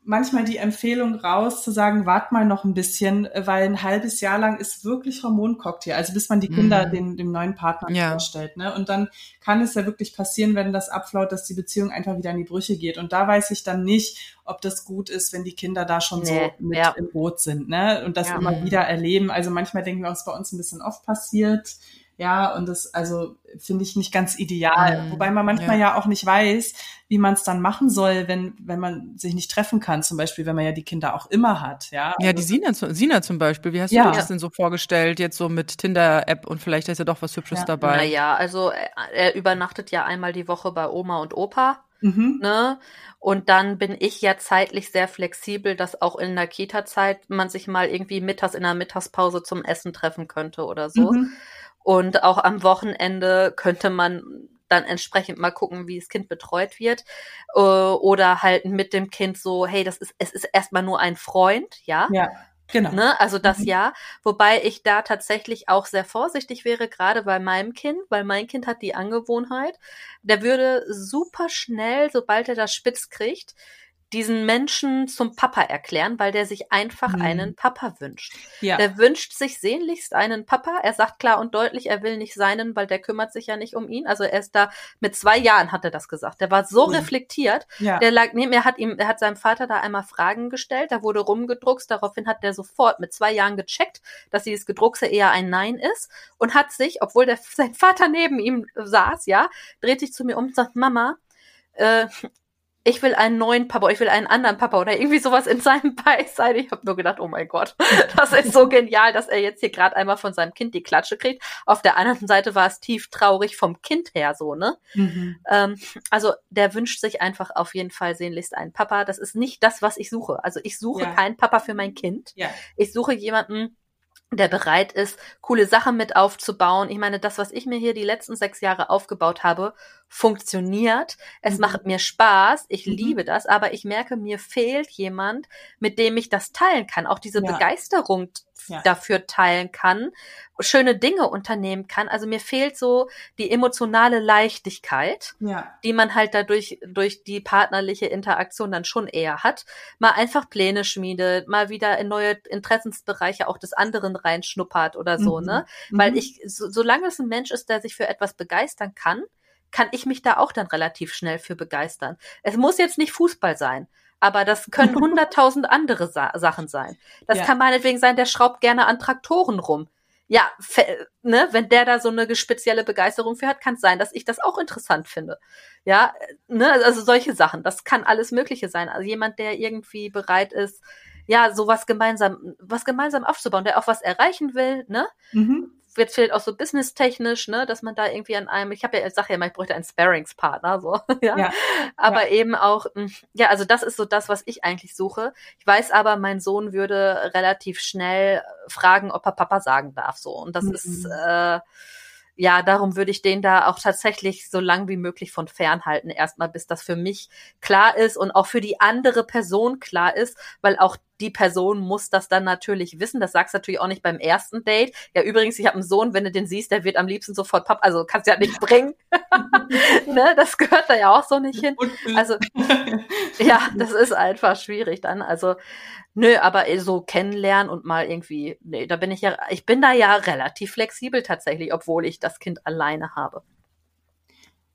manchmal die Empfehlung raus, zu sagen, wart mal noch ein bisschen, weil ein halbes Jahr lang ist wirklich Hormoncocktail, also bis man die Kinder Mhm. den, dem neuen Partner Ja. vorstellt. Ne? Und dann kann es ja wirklich passieren, wenn das abflaut, dass die Beziehung einfach wieder in die Brüche geht. Und da weiß ich dann nicht, ob das gut ist, wenn die Kinder da schon Nee, so mit ja. im Boot sind ne? und das Ja. immer wieder erleben. Also manchmal denken wir, was bei uns ein bisschen oft passiert. Ja, und das also finde ich nicht ganz ideal. Mhm. Wobei man manchmal ja. auch nicht weiß, wie man es dann machen soll, wenn, wenn man sich nicht treffen kann, zum Beispiel, wenn man ja die Kinder auch immer hat. Ja, Ja, Also- die Sina, Sina zum Beispiel, wie hast Ja. du dir das denn so vorgestellt, jetzt so mit Tinder-App und vielleicht ist ja doch was Hübsches Ja. dabei. Naja, also er, er übernachtet ja einmal die Woche bei Oma und Opa. Mhm. ne? Und dann bin ich ja zeitlich sehr flexibel, dass auch in der Kita-Zeit man sich mal irgendwie mittags in der Mittagspause zum Essen treffen könnte oder so. Mhm. Und auch am Wochenende könnte man dann entsprechend mal gucken, wie das Kind betreut wird. Äh, Oder halt mit dem Kind so, hey, das ist, es ist erstmal nur ein Freund, ja. Ja, genau. Ne? Also das Mhm. ja, wobei ich da tatsächlich auch sehr vorsichtig wäre, gerade bei meinem Kind, weil mein Kind hat die Angewohnheit, der würde super schnell, sobald er das spitz kriegt, diesen Menschen zum Papa erklären, weil der sich einfach Mhm. einen Papa wünscht. Ja. Der wünscht sich sehnlichst einen Papa. Er sagt klar und deutlich, er will nicht seinen, weil der kümmert sich ja nicht um ihn. Also er ist da mit zwei Jahren hat er das gesagt. Der war so Mhm. reflektiert, ja. der lag neben mir, hat ihm, er hat seinem Vater da einmal Fragen gestellt, da wurde rumgedruckst, daraufhin hat der sofort mit zwei Jahren gecheckt, dass dieses Gedruckse eher ein Nein ist und hat sich, obwohl der, sein Vater neben ihm saß, ja, dreht sich zu mir um und sagt, Mama, äh, ich will einen neuen Papa, ich will einen anderen Papa oder irgendwie sowas in seinem Beisein. Ich habe nur gedacht, oh mein Gott, das ist so genial, dass er jetzt hier gerade einmal von seinem Kind die Klatsche kriegt. Auf der anderen Seite war es tief traurig vom Kind her so, ne? Mhm. Ähm, also der wünscht sich einfach auf jeden Fall sehnlichst einen Papa. Das ist nicht das, was ich suche. Also ich suche Ja. keinen Papa für mein Kind. Ja. Ich suche jemanden, der bereit ist, coole Sachen mit aufzubauen. Ich meine, das, was ich mir hier die letzten sechs Jahre aufgebaut habe, funktioniert. Es Mhm. macht mir Spaß. Ich Mhm. liebe das, aber ich merke, mir fehlt jemand, mit dem ich das teilen kann. Auch diese Ja. Begeisterung Ja. dafür teilen kann, schöne Dinge unternehmen kann. Also mir fehlt so die emotionale Leichtigkeit Ja. die man halt dadurch durch die partnerliche Interaktion dann schon eher hat, mal einfach Pläne schmiedet, mal wieder in neue Interessensbereiche auch des anderen reinschnuppert oder so, Mhm. ne? Mhm. Weil ich, so, solange es ein Mensch ist, der sich für etwas begeistern kann, kann ich mich da auch dann relativ schnell für begeistern. Es muss jetzt nicht Fußball sein. Aber das können hunderttausend andere Sa Sachen sein. Das Ja. kann meinetwegen sein, der schraubt gerne an Traktoren rum. ja, ne, wenn der da so eine spezielle Begeisterung für hat, kann es sein, dass ich das auch interessant finde. Ja, ne, also solche Sachen, das kann alles Mögliche sein. Also jemand, der irgendwie bereit ist, ja, sowas gemeinsam, was gemeinsam aufzubauen, der auch was erreichen will, ne? Mhm wird vielleicht auch so businesstechnisch, ne, dass man da irgendwie an einem, ich habe ja, ich sag ja immer, ich bräuchte einen Sparringspartner, so, ja. ja. Aber ja. eben auch, hm, ja, also das ist so das, was ich eigentlich suche. Ich weiß aber, mein Sohn würde relativ schnell fragen, ob er Papa sagen darf, so. Und das mhm. ist, äh, ja, darum würde ich den da auch tatsächlich so lang wie möglich von fernhalten, erstmal bis das für mich klar ist und auch für die andere Person klar ist, weil auch die Person muss das dann natürlich wissen. Das sagst du natürlich auch nicht beim ersten Date. Ja, übrigens, ich habe einen Sohn, wenn du den siehst, der wird am liebsten sofort Papa, also kannst du ja nicht bringen. ne, das gehört da ja auch so nicht hin. Also ja, das ist einfach schwierig dann. Also nö, aber so kennenlernen und mal irgendwie, nee, da bin ich ja, ich bin da ja relativ flexibel tatsächlich, obwohl ich das Kind alleine habe.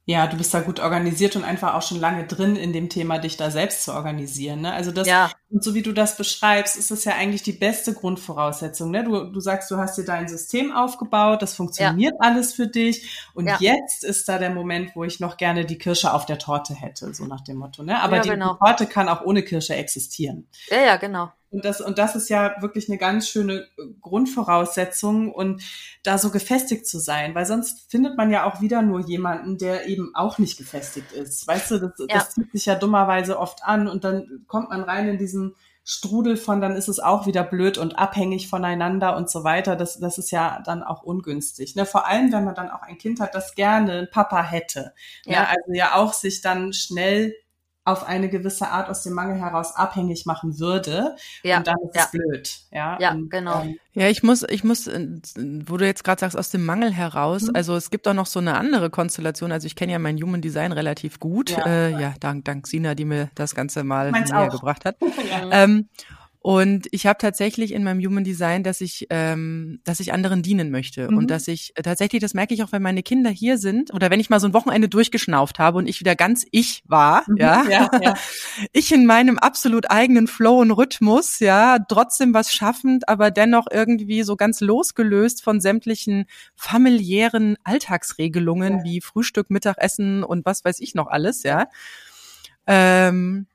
Ja, du bist da gut organisiert und einfach auch schon lange drin in dem Thema, dich da selbst zu organisieren. Ne? Also das, ja. und so wie du das beschreibst, ist es ja eigentlich die beste Grundvoraussetzung. Ne? Du, du sagst, du hast dir dein System aufgebaut, das funktioniert ja. alles für dich. Und ja. jetzt ist da der Moment, wo ich noch gerne die Kirsche auf der Torte hätte, so nach dem Motto. Ne? Aber die, genau. die Torte kann auch ohne Kirsche existieren. Ja, ja, genau. Und das, und das ist ja wirklich eine ganz schöne Grundvoraussetzung und da so gefestigt zu sein, weil sonst findet man ja auch wieder nur jemanden, der eben auch nicht gefestigt ist. Weißt du, das, ja. das zieht sich ja dummerweise oft an und dann kommt man rein in diesen Strudel von, dann ist es auch wieder blöd und abhängig voneinander und so weiter. Das, das ist ja dann auch ungünstig. Ne? Vor allem, wenn man dann auch ein Kind hat, das gerne einen Papa hätte. Ne? Ja. Ne? Also ja auch sich dann schnell auf eine gewisse Art aus dem Mangel heraus abhängig machen würde. Ja, und dann ist ja. es blöd. Ja, ja und, genau. Ähm, ja, ich muss, ich muss, äh, wo du jetzt gerade sagst, aus dem Mangel heraus, mhm. also es gibt auch noch so eine andere Konstellation. Also ich kenne ja mein Human Design relativ gut. Ja, äh, ja dank, dank Sina, die mir das Ganze mal näher gebracht hat. ja. ähm, und ich habe tatsächlich in meinem Human Design, dass ich, ähm, dass ich anderen dienen möchte mhm. und dass ich äh, tatsächlich, das merke ich auch, wenn meine Kinder hier sind oder wenn ich mal so ein Wochenende durchgeschnauft habe und ich wieder ganz ich war, mhm. ja, ja, ja. ich in meinem absolut eigenen Flow und Rhythmus, ja, trotzdem was schaffend, aber dennoch irgendwie so ganz losgelöst von sämtlichen familiären Alltagsregelungen ja. wie Frühstück, Mittagessen und was weiß ich noch alles, ja. Ähm,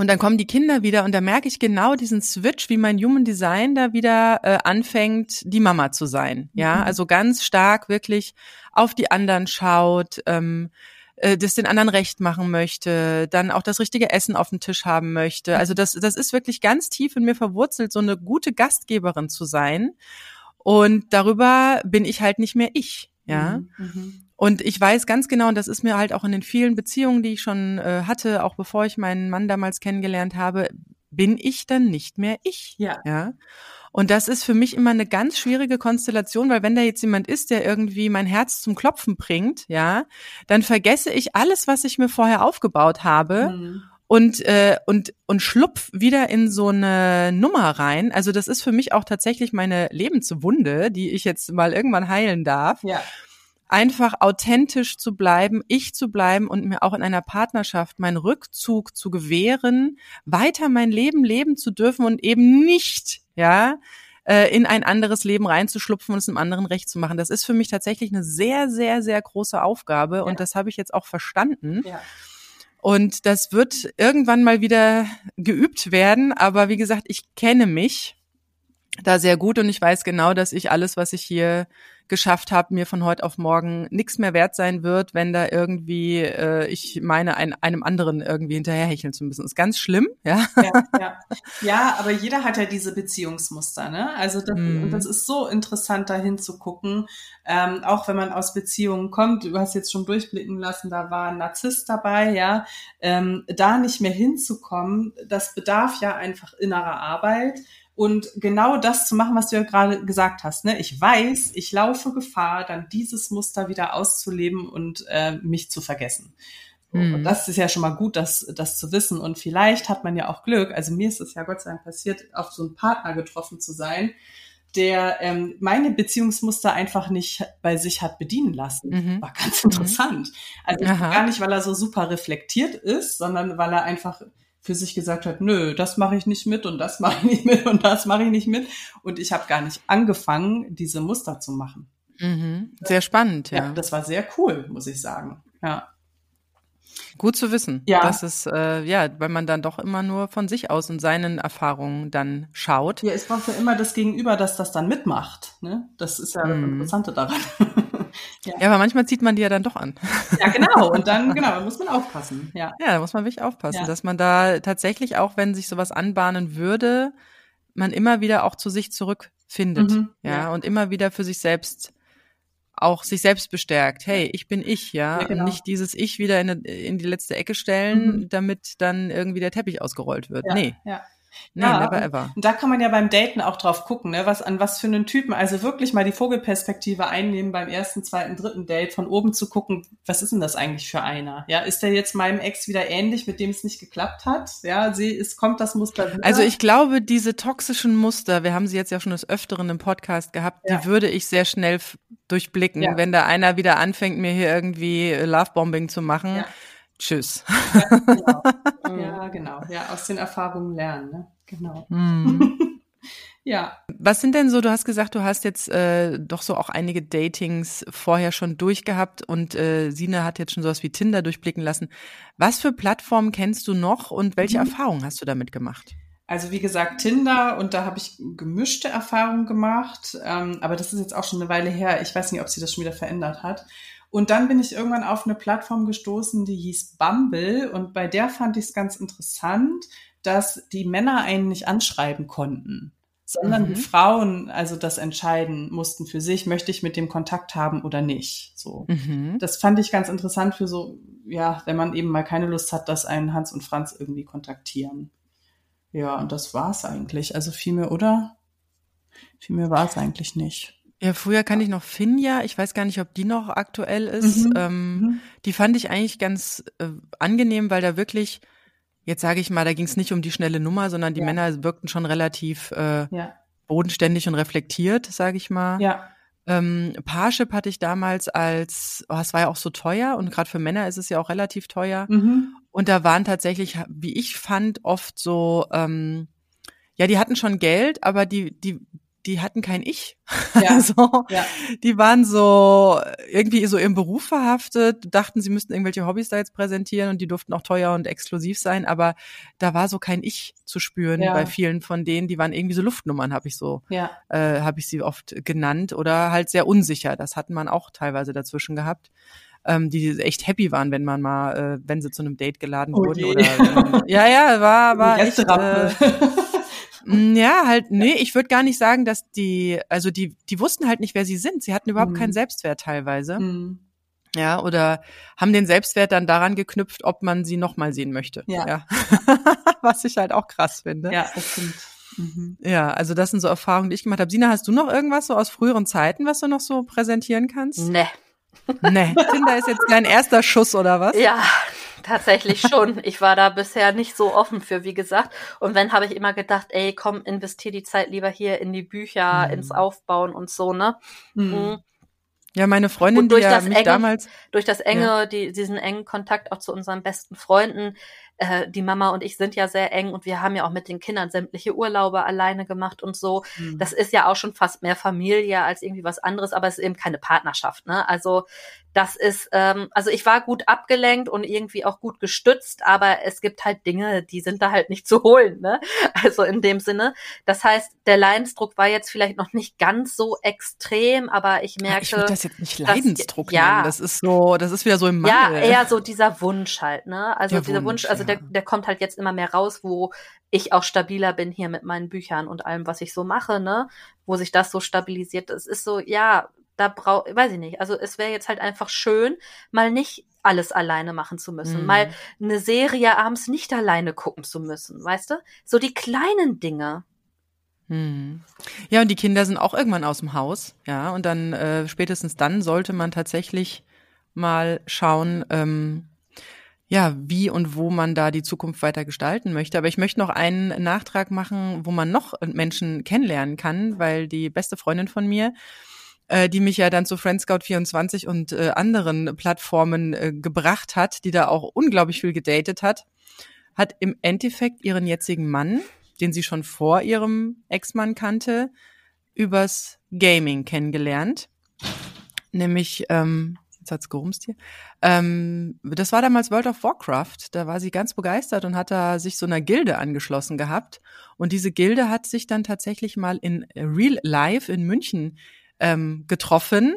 und dann kommen die Kinder wieder und da merke ich genau diesen Switch, wie mein Human Design da wieder äh, anfängt, die Mama zu sein. Ja, mhm. also ganz stark wirklich auf die anderen schaut, ähm, äh, das den anderen recht machen möchte, dann auch das richtige Essen auf dem Tisch haben möchte. Also das, das ist wirklich ganz tief in mir verwurzelt, so eine gute Gastgeberin zu sein. Und darüber bin ich halt nicht mehr ich. Ja. Mhm. Und ich weiß ganz genau, und das ist mir halt auch in den vielen Beziehungen, die ich schon äh, hatte, auch bevor ich meinen Mann damals kennengelernt habe, bin ich dann nicht mehr ich. Ja. ja. Und das ist für mich immer eine ganz schwierige Konstellation, weil wenn da jetzt jemand ist, der irgendwie mein Herz zum Klopfen bringt, ja, dann vergesse ich alles, was ich mir vorher aufgebaut habe. Mhm. Und, äh, und, und schlupf wieder in so eine Nummer rein. Also das ist für mich auch tatsächlich meine Lebenswunde, die ich jetzt mal irgendwann heilen darf. Ja einfach authentisch zu bleiben, ich zu bleiben und mir auch in einer Partnerschaft meinen Rückzug zu gewähren, weiter mein Leben leben zu dürfen und eben nicht, ja, äh, in ein anderes Leben reinzuschlupfen und es einem anderen recht zu machen. Das ist für mich tatsächlich eine sehr, sehr, sehr große Aufgabe ja. und das habe ich jetzt auch verstanden. Ja. Und das wird irgendwann mal wieder geübt werden, aber wie gesagt, ich kenne mich da sehr gut und ich weiß genau, dass ich alles, was ich hier geschafft habe, mir von heute auf morgen nichts mehr wert sein wird, wenn da irgendwie äh, ich meine, ein, einem anderen irgendwie hinterherhecheln zu müssen. Ist ganz schlimm, ja. Ja, ja. ja, aber jeder hat ja diese Beziehungsmuster, ne? Also das, mm. das ist so interessant, dahin zu gucken, ähm, auch wenn man aus Beziehungen kommt. Du hast jetzt schon durchblicken lassen, da war ein Narzisst dabei, ja. Ähm, da nicht mehr hinzukommen, das bedarf ja einfach innerer Arbeit und genau das zu machen, was du ja gerade gesagt hast. Ne? Ich weiß, ich laufe Gefahr, dann dieses Muster wieder auszuleben und äh, mich zu vergessen. Mhm. Und das ist ja schon mal gut, das, das zu wissen. Und vielleicht hat man ja auch Glück, also mir ist es ja Gott sei Dank passiert, auf so einen Partner getroffen zu sein, der ähm, meine Beziehungsmuster einfach nicht bei sich hat bedienen lassen. Mhm. War ganz interessant. Also gar nicht, weil er so super reflektiert ist, sondern weil er einfach für sich gesagt hat, nö, das mache ich nicht mit und das mache ich nicht mit und das mache ich nicht mit. Und ich habe gar nicht angefangen, diese Muster zu machen. Mhm. Sehr spannend, ja. ja. Das war sehr cool, muss ich sagen. Ja. Gut zu wissen. Ja. Das ist, äh, ja, weil man dann doch immer nur von sich aus und seinen Erfahrungen dann schaut. Ja, es braucht ja immer das Gegenüber, das das dann mitmacht. Ne? Das ist ja das Mhm. Interessante daran. Ja, aber manchmal zieht man die ja dann doch an. ja, genau. Und dann, genau, da muss man aufpassen. Ja. Ja, da muss man wirklich aufpassen, Ja. dass man da tatsächlich auch, wenn sich sowas anbahnen würde, man immer wieder auch zu sich zurückfindet. Mhm, ja, ja. und immer wieder für sich selbst auch sich selbst bestärkt. Hey, ich bin ich, ja. Ja, genau. Und nicht dieses Ich wieder in, in die letzte Ecke stellen, Mhm. damit dann irgendwie der Teppich ausgerollt wird. Ja, Nee, ja. Nee, Ja, never ever. Und da kann man ja beim Daten auch drauf gucken, ne? was, an was für einen Typen, also wirklich mal die Vogelperspektive einnehmen beim ersten, zweiten, dritten Date, von oben zu gucken, was ist denn das eigentlich für einer? Ja, ist der jetzt meinem Ex wieder ähnlich, mit dem es nicht geklappt hat? Ja, sie, es kommt das Muster wieder. Also ich glaube, diese toxischen Muster, wir haben sie jetzt ja schon des Öfteren im Podcast gehabt, Ja. die würde ich sehr schnell durchblicken, Ja. wenn da einer wieder anfängt, mir hier irgendwie Lovebombing zu machen. Ja. Tschüss. genau. Mhm. ja, genau. Ja, aus den Erfahrungen lernen, ne? Genau. Hm. Ja. Was sind denn so, du hast gesagt, du hast jetzt äh, doch so auch einige Datings vorher schon durchgehabt und äh, Sina hat jetzt schon sowas wie Tinder durchblicken lassen. Was für Plattformen kennst du noch und welche Mhm. Erfahrungen hast du damit gemacht? Also wie gesagt, Tinder und da habe ich gemischte Erfahrungen gemacht, ähm, aber das ist jetzt auch schon eine Weile her. Ich weiß nicht, ob sie das schon wieder verändert hat. Und dann bin ich irgendwann auf eine Plattform gestoßen, die hieß Bumble und bei der fand ich es ganz interessant, dass die Männer einen nicht anschreiben konnten, sondern Mhm. die Frauen also das entscheiden mussten für sich, möchte ich mit dem Kontakt haben oder nicht. So. Mhm. Das fand ich ganz interessant für so, ja, wenn man eben mal keine Lust hat, dass einen Hans und Franz irgendwie kontaktieren. Ja, und das war's eigentlich. Also viel mehr, oder? Viel mehr war es eigentlich nicht. Ja, früher kann ich noch Finja, ich weiß gar nicht, ob die noch aktuell ist. Mhm. Ähm, Mhm. Die fand ich eigentlich ganz äh, angenehm, weil da wirklich, jetzt sage ich mal, da ging es nicht um die schnelle Nummer, sondern die Ja. Männer wirkten schon relativ äh, Ja, bodenständig und reflektiert, sage ich mal. ja, Ähm, Parship hatte ich damals als, oh, es war ja auch so teuer und gerade für Männer ist es ja auch relativ teuer. mhm. Und da waren tatsächlich, wie ich fand, oft so, ähm, ja, die hatten schon Geld, aber die, die, die hatten kein Ich. ja, so, ja, die waren so irgendwie so im Beruf verhaftet, dachten, sie müssten irgendwelche Hobbys da jetzt präsentieren und die durften auch teuer und exklusiv sein, aber da war so kein Ich zu spüren Ja. bei vielen von denen, die waren irgendwie so Luftnummern, habe ich so, ja, äh, habe ich sie oft genannt oder halt sehr unsicher. Das hat man auch teilweise dazwischen gehabt. Ähm, die echt happy waren, wenn man mal, äh, wenn sie zu einem Date geladen Oh wurden oder ähm, ja, ja, war war echt, äh, Ja, halt, nee, ich würde gar nicht sagen, dass die, also die, die wussten halt nicht, wer sie sind. Sie hatten überhaupt Mhm. keinen Selbstwert teilweise. Mhm. Ja, oder haben den Selbstwert dann daran geknüpft, ob man sie nochmal sehen möchte. Ja. Was ich halt auch krass finde. Ja, das stimmt. Mhm. Ja, also das sind so Erfahrungen, die ich gemacht habe. Sina, hast du noch irgendwas so aus früheren Zeiten, was du noch so präsentieren kannst? Ne. Nee. Tinder ist jetzt dein erster Schuss, oder was? Ja, tatsächlich schon. Ich war da bisher nicht so offen für, wie gesagt. Und wenn, habe ich immer gedacht, ey, komm, investier die Zeit lieber hier in die Bücher, Mhm. ins Aufbauen und so, ne? Mhm. Mhm. Ja, meine Freundin, Und die durch ja das mich enge- damals, Durch das enge, die, diesen engen Kontakt auch zu unseren besten Freunden. Äh, die Mama und ich sind ja sehr eng und wir haben ja auch mit den Kindern sämtliche Urlaube alleine gemacht und so. Mhm. Das ist ja auch schon fast mehr Familie als irgendwie was anderes, aber es ist eben keine Partnerschaft. Ne? Also das ist, ähm, also ich war gut abgelenkt und irgendwie auch gut gestützt, aber es gibt halt Dinge, die sind da halt nicht zu holen. Ne? Also in dem Sinne. Das heißt, der Leidensdruck war jetzt vielleicht noch nicht ganz so extrem, aber ich Ja, merke, ich würde das jetzt nicht dass- Leidensdruck ja. nennen. Das ist so, das ist wieder so im ja, Mangel. eher so dieser Wunsch halt, ne? Also Der dieser Wunsch, Wunsch, also ja. Der, der kommt halt jetzt immer mehr raus, wo ich auch stabiler bin hier mit meinen Büchern und allem, was ich so mache, ne? Wo sich das so stabilisiert. Es ist so, ja, da brau, weiß ich nicht. Also es wäre jetzt halt einfach schön, mal nicht alles alleine machen zu müssen, Mhm. mal eine Serie abends nicht alleine gucken zu müssen, weißt du? So die kleinen Dinge. Hm. Ja, und die Kinder sind auch irgendwann aus dem Haus, ja, und dann äh, spätestens dann sollte man tatsächlich mal schauen, ähm, ja, wie und wo man da die Zukunft weiter gestalten möchte. Aber ich möchte noch einen Nachtrag machen, wo man noch Menschen kennenlernen kann, weil die beste Freundin von mir, äh, die mich ja dann zu Friendscout24 und äh, anderen Plattformen äh, gebracht hat, die da auch unglaublich viel gedatet hat, hat im Endeffekt ihren jetzigen Mann, den sie schon vor ihrem Ex-Mann kannte, übers Gaming kennengelernt. Nämlich, ähm, jetzt hat's gerumst hier. Ähm, das war damals World of Warcraft. Da war sie ganz begeistert und hat da sich so einer Gilde angeschlossen gehabt. Und diese Gilde hat sich dann tatsächlich mal in Real Life in München ähm, getroffen.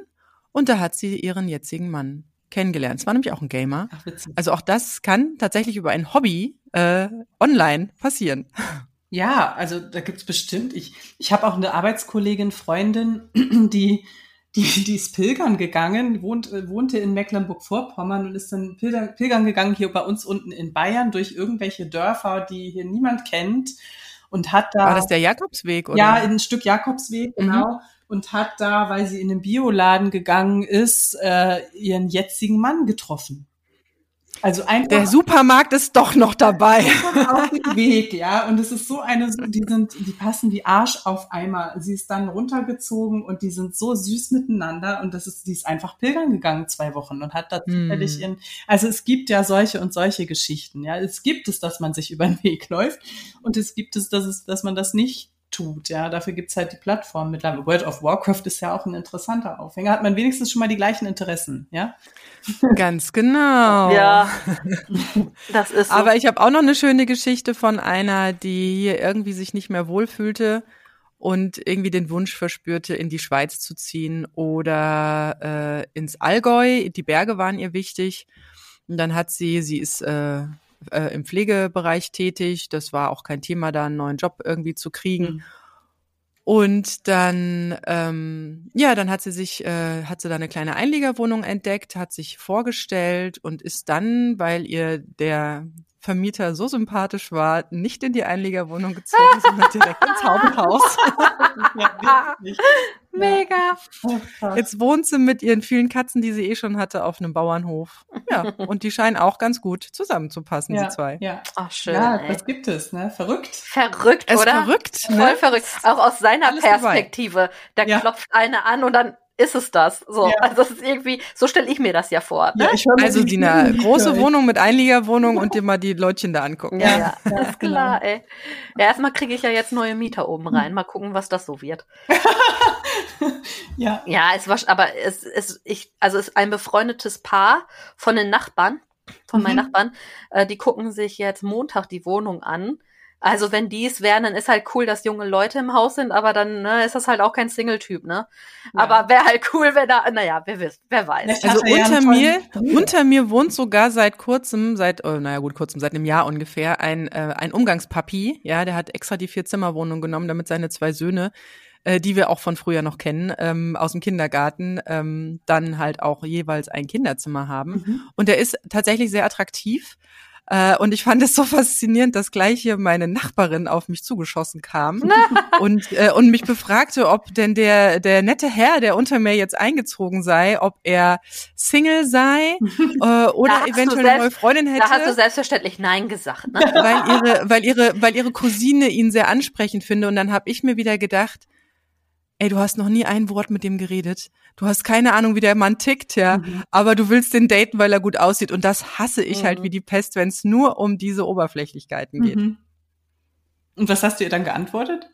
Und da hat sie ihren jetzigen Mann kennengelernt. Es war nämlich auch ein Gamer. Ach. Also auch das kann tatsächlich über ein Hobby äh, online passieren. Ja, also da gibt's bestimmt. Ich, ich habe auch eine Arbeitskollegin, Freundin, die, die, die ist pilgern gegangen, wohnt, äh, wohnte in Mecklenburg-Vorpommern und ist dann pilgern, pilgern gegangen hier bei uns unten in Bayern durch irgendwelche Dörfer, die hier niemand kennt und hat da. War das der Jakobsweg? Oder? Ja, in ein Stück Jakobsweg, Mhm. genau. Und hat da, weil sie in den Bioladen gegangen ist, äh, ihren jetzigen Mann getroffen. Also einfach Der Supermarkt ist doch noch dabei. auf dem Weg, ja. Und es ist so eine, die sind, die passen wie Arsch auf Eimer. Sie ist dann runtergezogen und die sind so süß miteinander und das ist, die ist einfach pilgern gegangen zwei Wochen und hat da Hm. zufällig in, also es gibt ja solche und solche Geschichten, ja. Es gibt es, dass man sich über den Weg läuft und es gibt es, dass es, dass man das nicht tut, ja. Dafür gibt's halt die Plattform mittlerweile. World of Warcraft ist ja auch ein interessanter Aufhänger. Hat man wenigstens schon mal die gleichen Interessen, ja. Ganz genau. Ja, das ist so. Aber ich habe auch noch eine schöne Geschichte von einer, die hier irgendwie sich nicht mehr wohlfühlte und irgendwie den Wunsch verspürte, in die Schweiz zu ziehen oder äh, ins Allgäu. Die Berge waren ihr wichtig. Und dann hat sie, sie ist äh, äh, im Pflegebereich tätig. Das war auch kein Thema, da einen neuen Job irgendwie zu kriegen. Mhm. Und dann, ähm, ja, dann hat sie sich, äh, hat sie da eine kleine Einliegerwohnung entdeckt, hat sich vorgestellt und ist dann, weil ihr der Vermieter so sympathisch war, nicht in die Einliegerwohnung gezogen, sondern direkt ins Haupthaus. Ja. Mega. Krass. Jetzt wohnt sie mit ihren vielen Katzen, die sie eh schon hatte, auf einem Bauernhof. Ja, und die scheinen auch ganz gut zusammenzupassen, ja, die zwei. Ja, Ach, schön. ja ey. das gibt es, ne? Verrückt. Verrückt, Es ist oder? verrückt, Voll ne? verrückt. Auch aus seiner Alles dabei. Perspektive. Da Ja. klopft einer an und dann ist es das. So, Ja. also das ist irgendwie, so stelle ich mir das ja vor. Ne? ich höre Also Dina, große Wohnung mit Einliegerwohnung und dir mal die Leutchen da angucken. Ja, ja, Ja, das ja, ist klar, ey. Ja, erstmal kriege ich ja jetzt neue Mieter oben rein. Mal gucken, was das so wird. Ja. Ja, es war, aber es ist, ich, also es ist ein befreundetes Paar von den Nachbarn, von meinen Mhm. Nachbarn, äh, die gucken sich jetzt Montag die Wohnung an. Also wenn die es wären, dann ist halt cool, dass junge Leute im Haus sind, aber dann ne, ist das halt auch kein Single-Typ, ne? Aber wäre halt cool, wenn da, naja, wer, wisst, wer weiß. Ja, Also ja unter mir, unter mir wohnt sogar seit kurzem, seit, oh, naja gut, kurzem, seit einem Jahr ungefähr, ein, äh, ein Umgangspapi, ja, der hat extra die Vier-Zimmer-Wohnung genommen, damit seine zwei Söhne, äh, die wir auch von früher noch kennen, ähm, aus dem Kindergarten, ähm, dann halt auch jeweils ein Kinderzimmer haben. Mhm. Und der ist tatsächlich sehr attraktiv. Äh, und ich fand es so faszinierend, dass gleich hier meine Nachbarin auf mich zugeschossen kam und, äh, und mich befragte, ob denn der, der nette Herr, der unter mir jetzt eingezogen sei, ob er Single sei äh, oder eventuell eine neue Freundin hätte. Da hast du selbstverständlich Nein gesagt, ne? weil ihre, weil ihre, weil ihre Cousine ihn sehr ansprechend finde. Und dann habe ich mir wieder gedacht, ey, du hast noch nie ein Wort mit dem geredet. Du hast keine Ahnung, wie der Mann tickt, ja. Mhm. Aber du willst den daten, weil er gut aussieht. Und das hasse ich halt Mhm. wie die Pest, wenn es nur um diese Oberflächlichkeiten geht. Mhm. Und was hast du ihr dann geantwortet?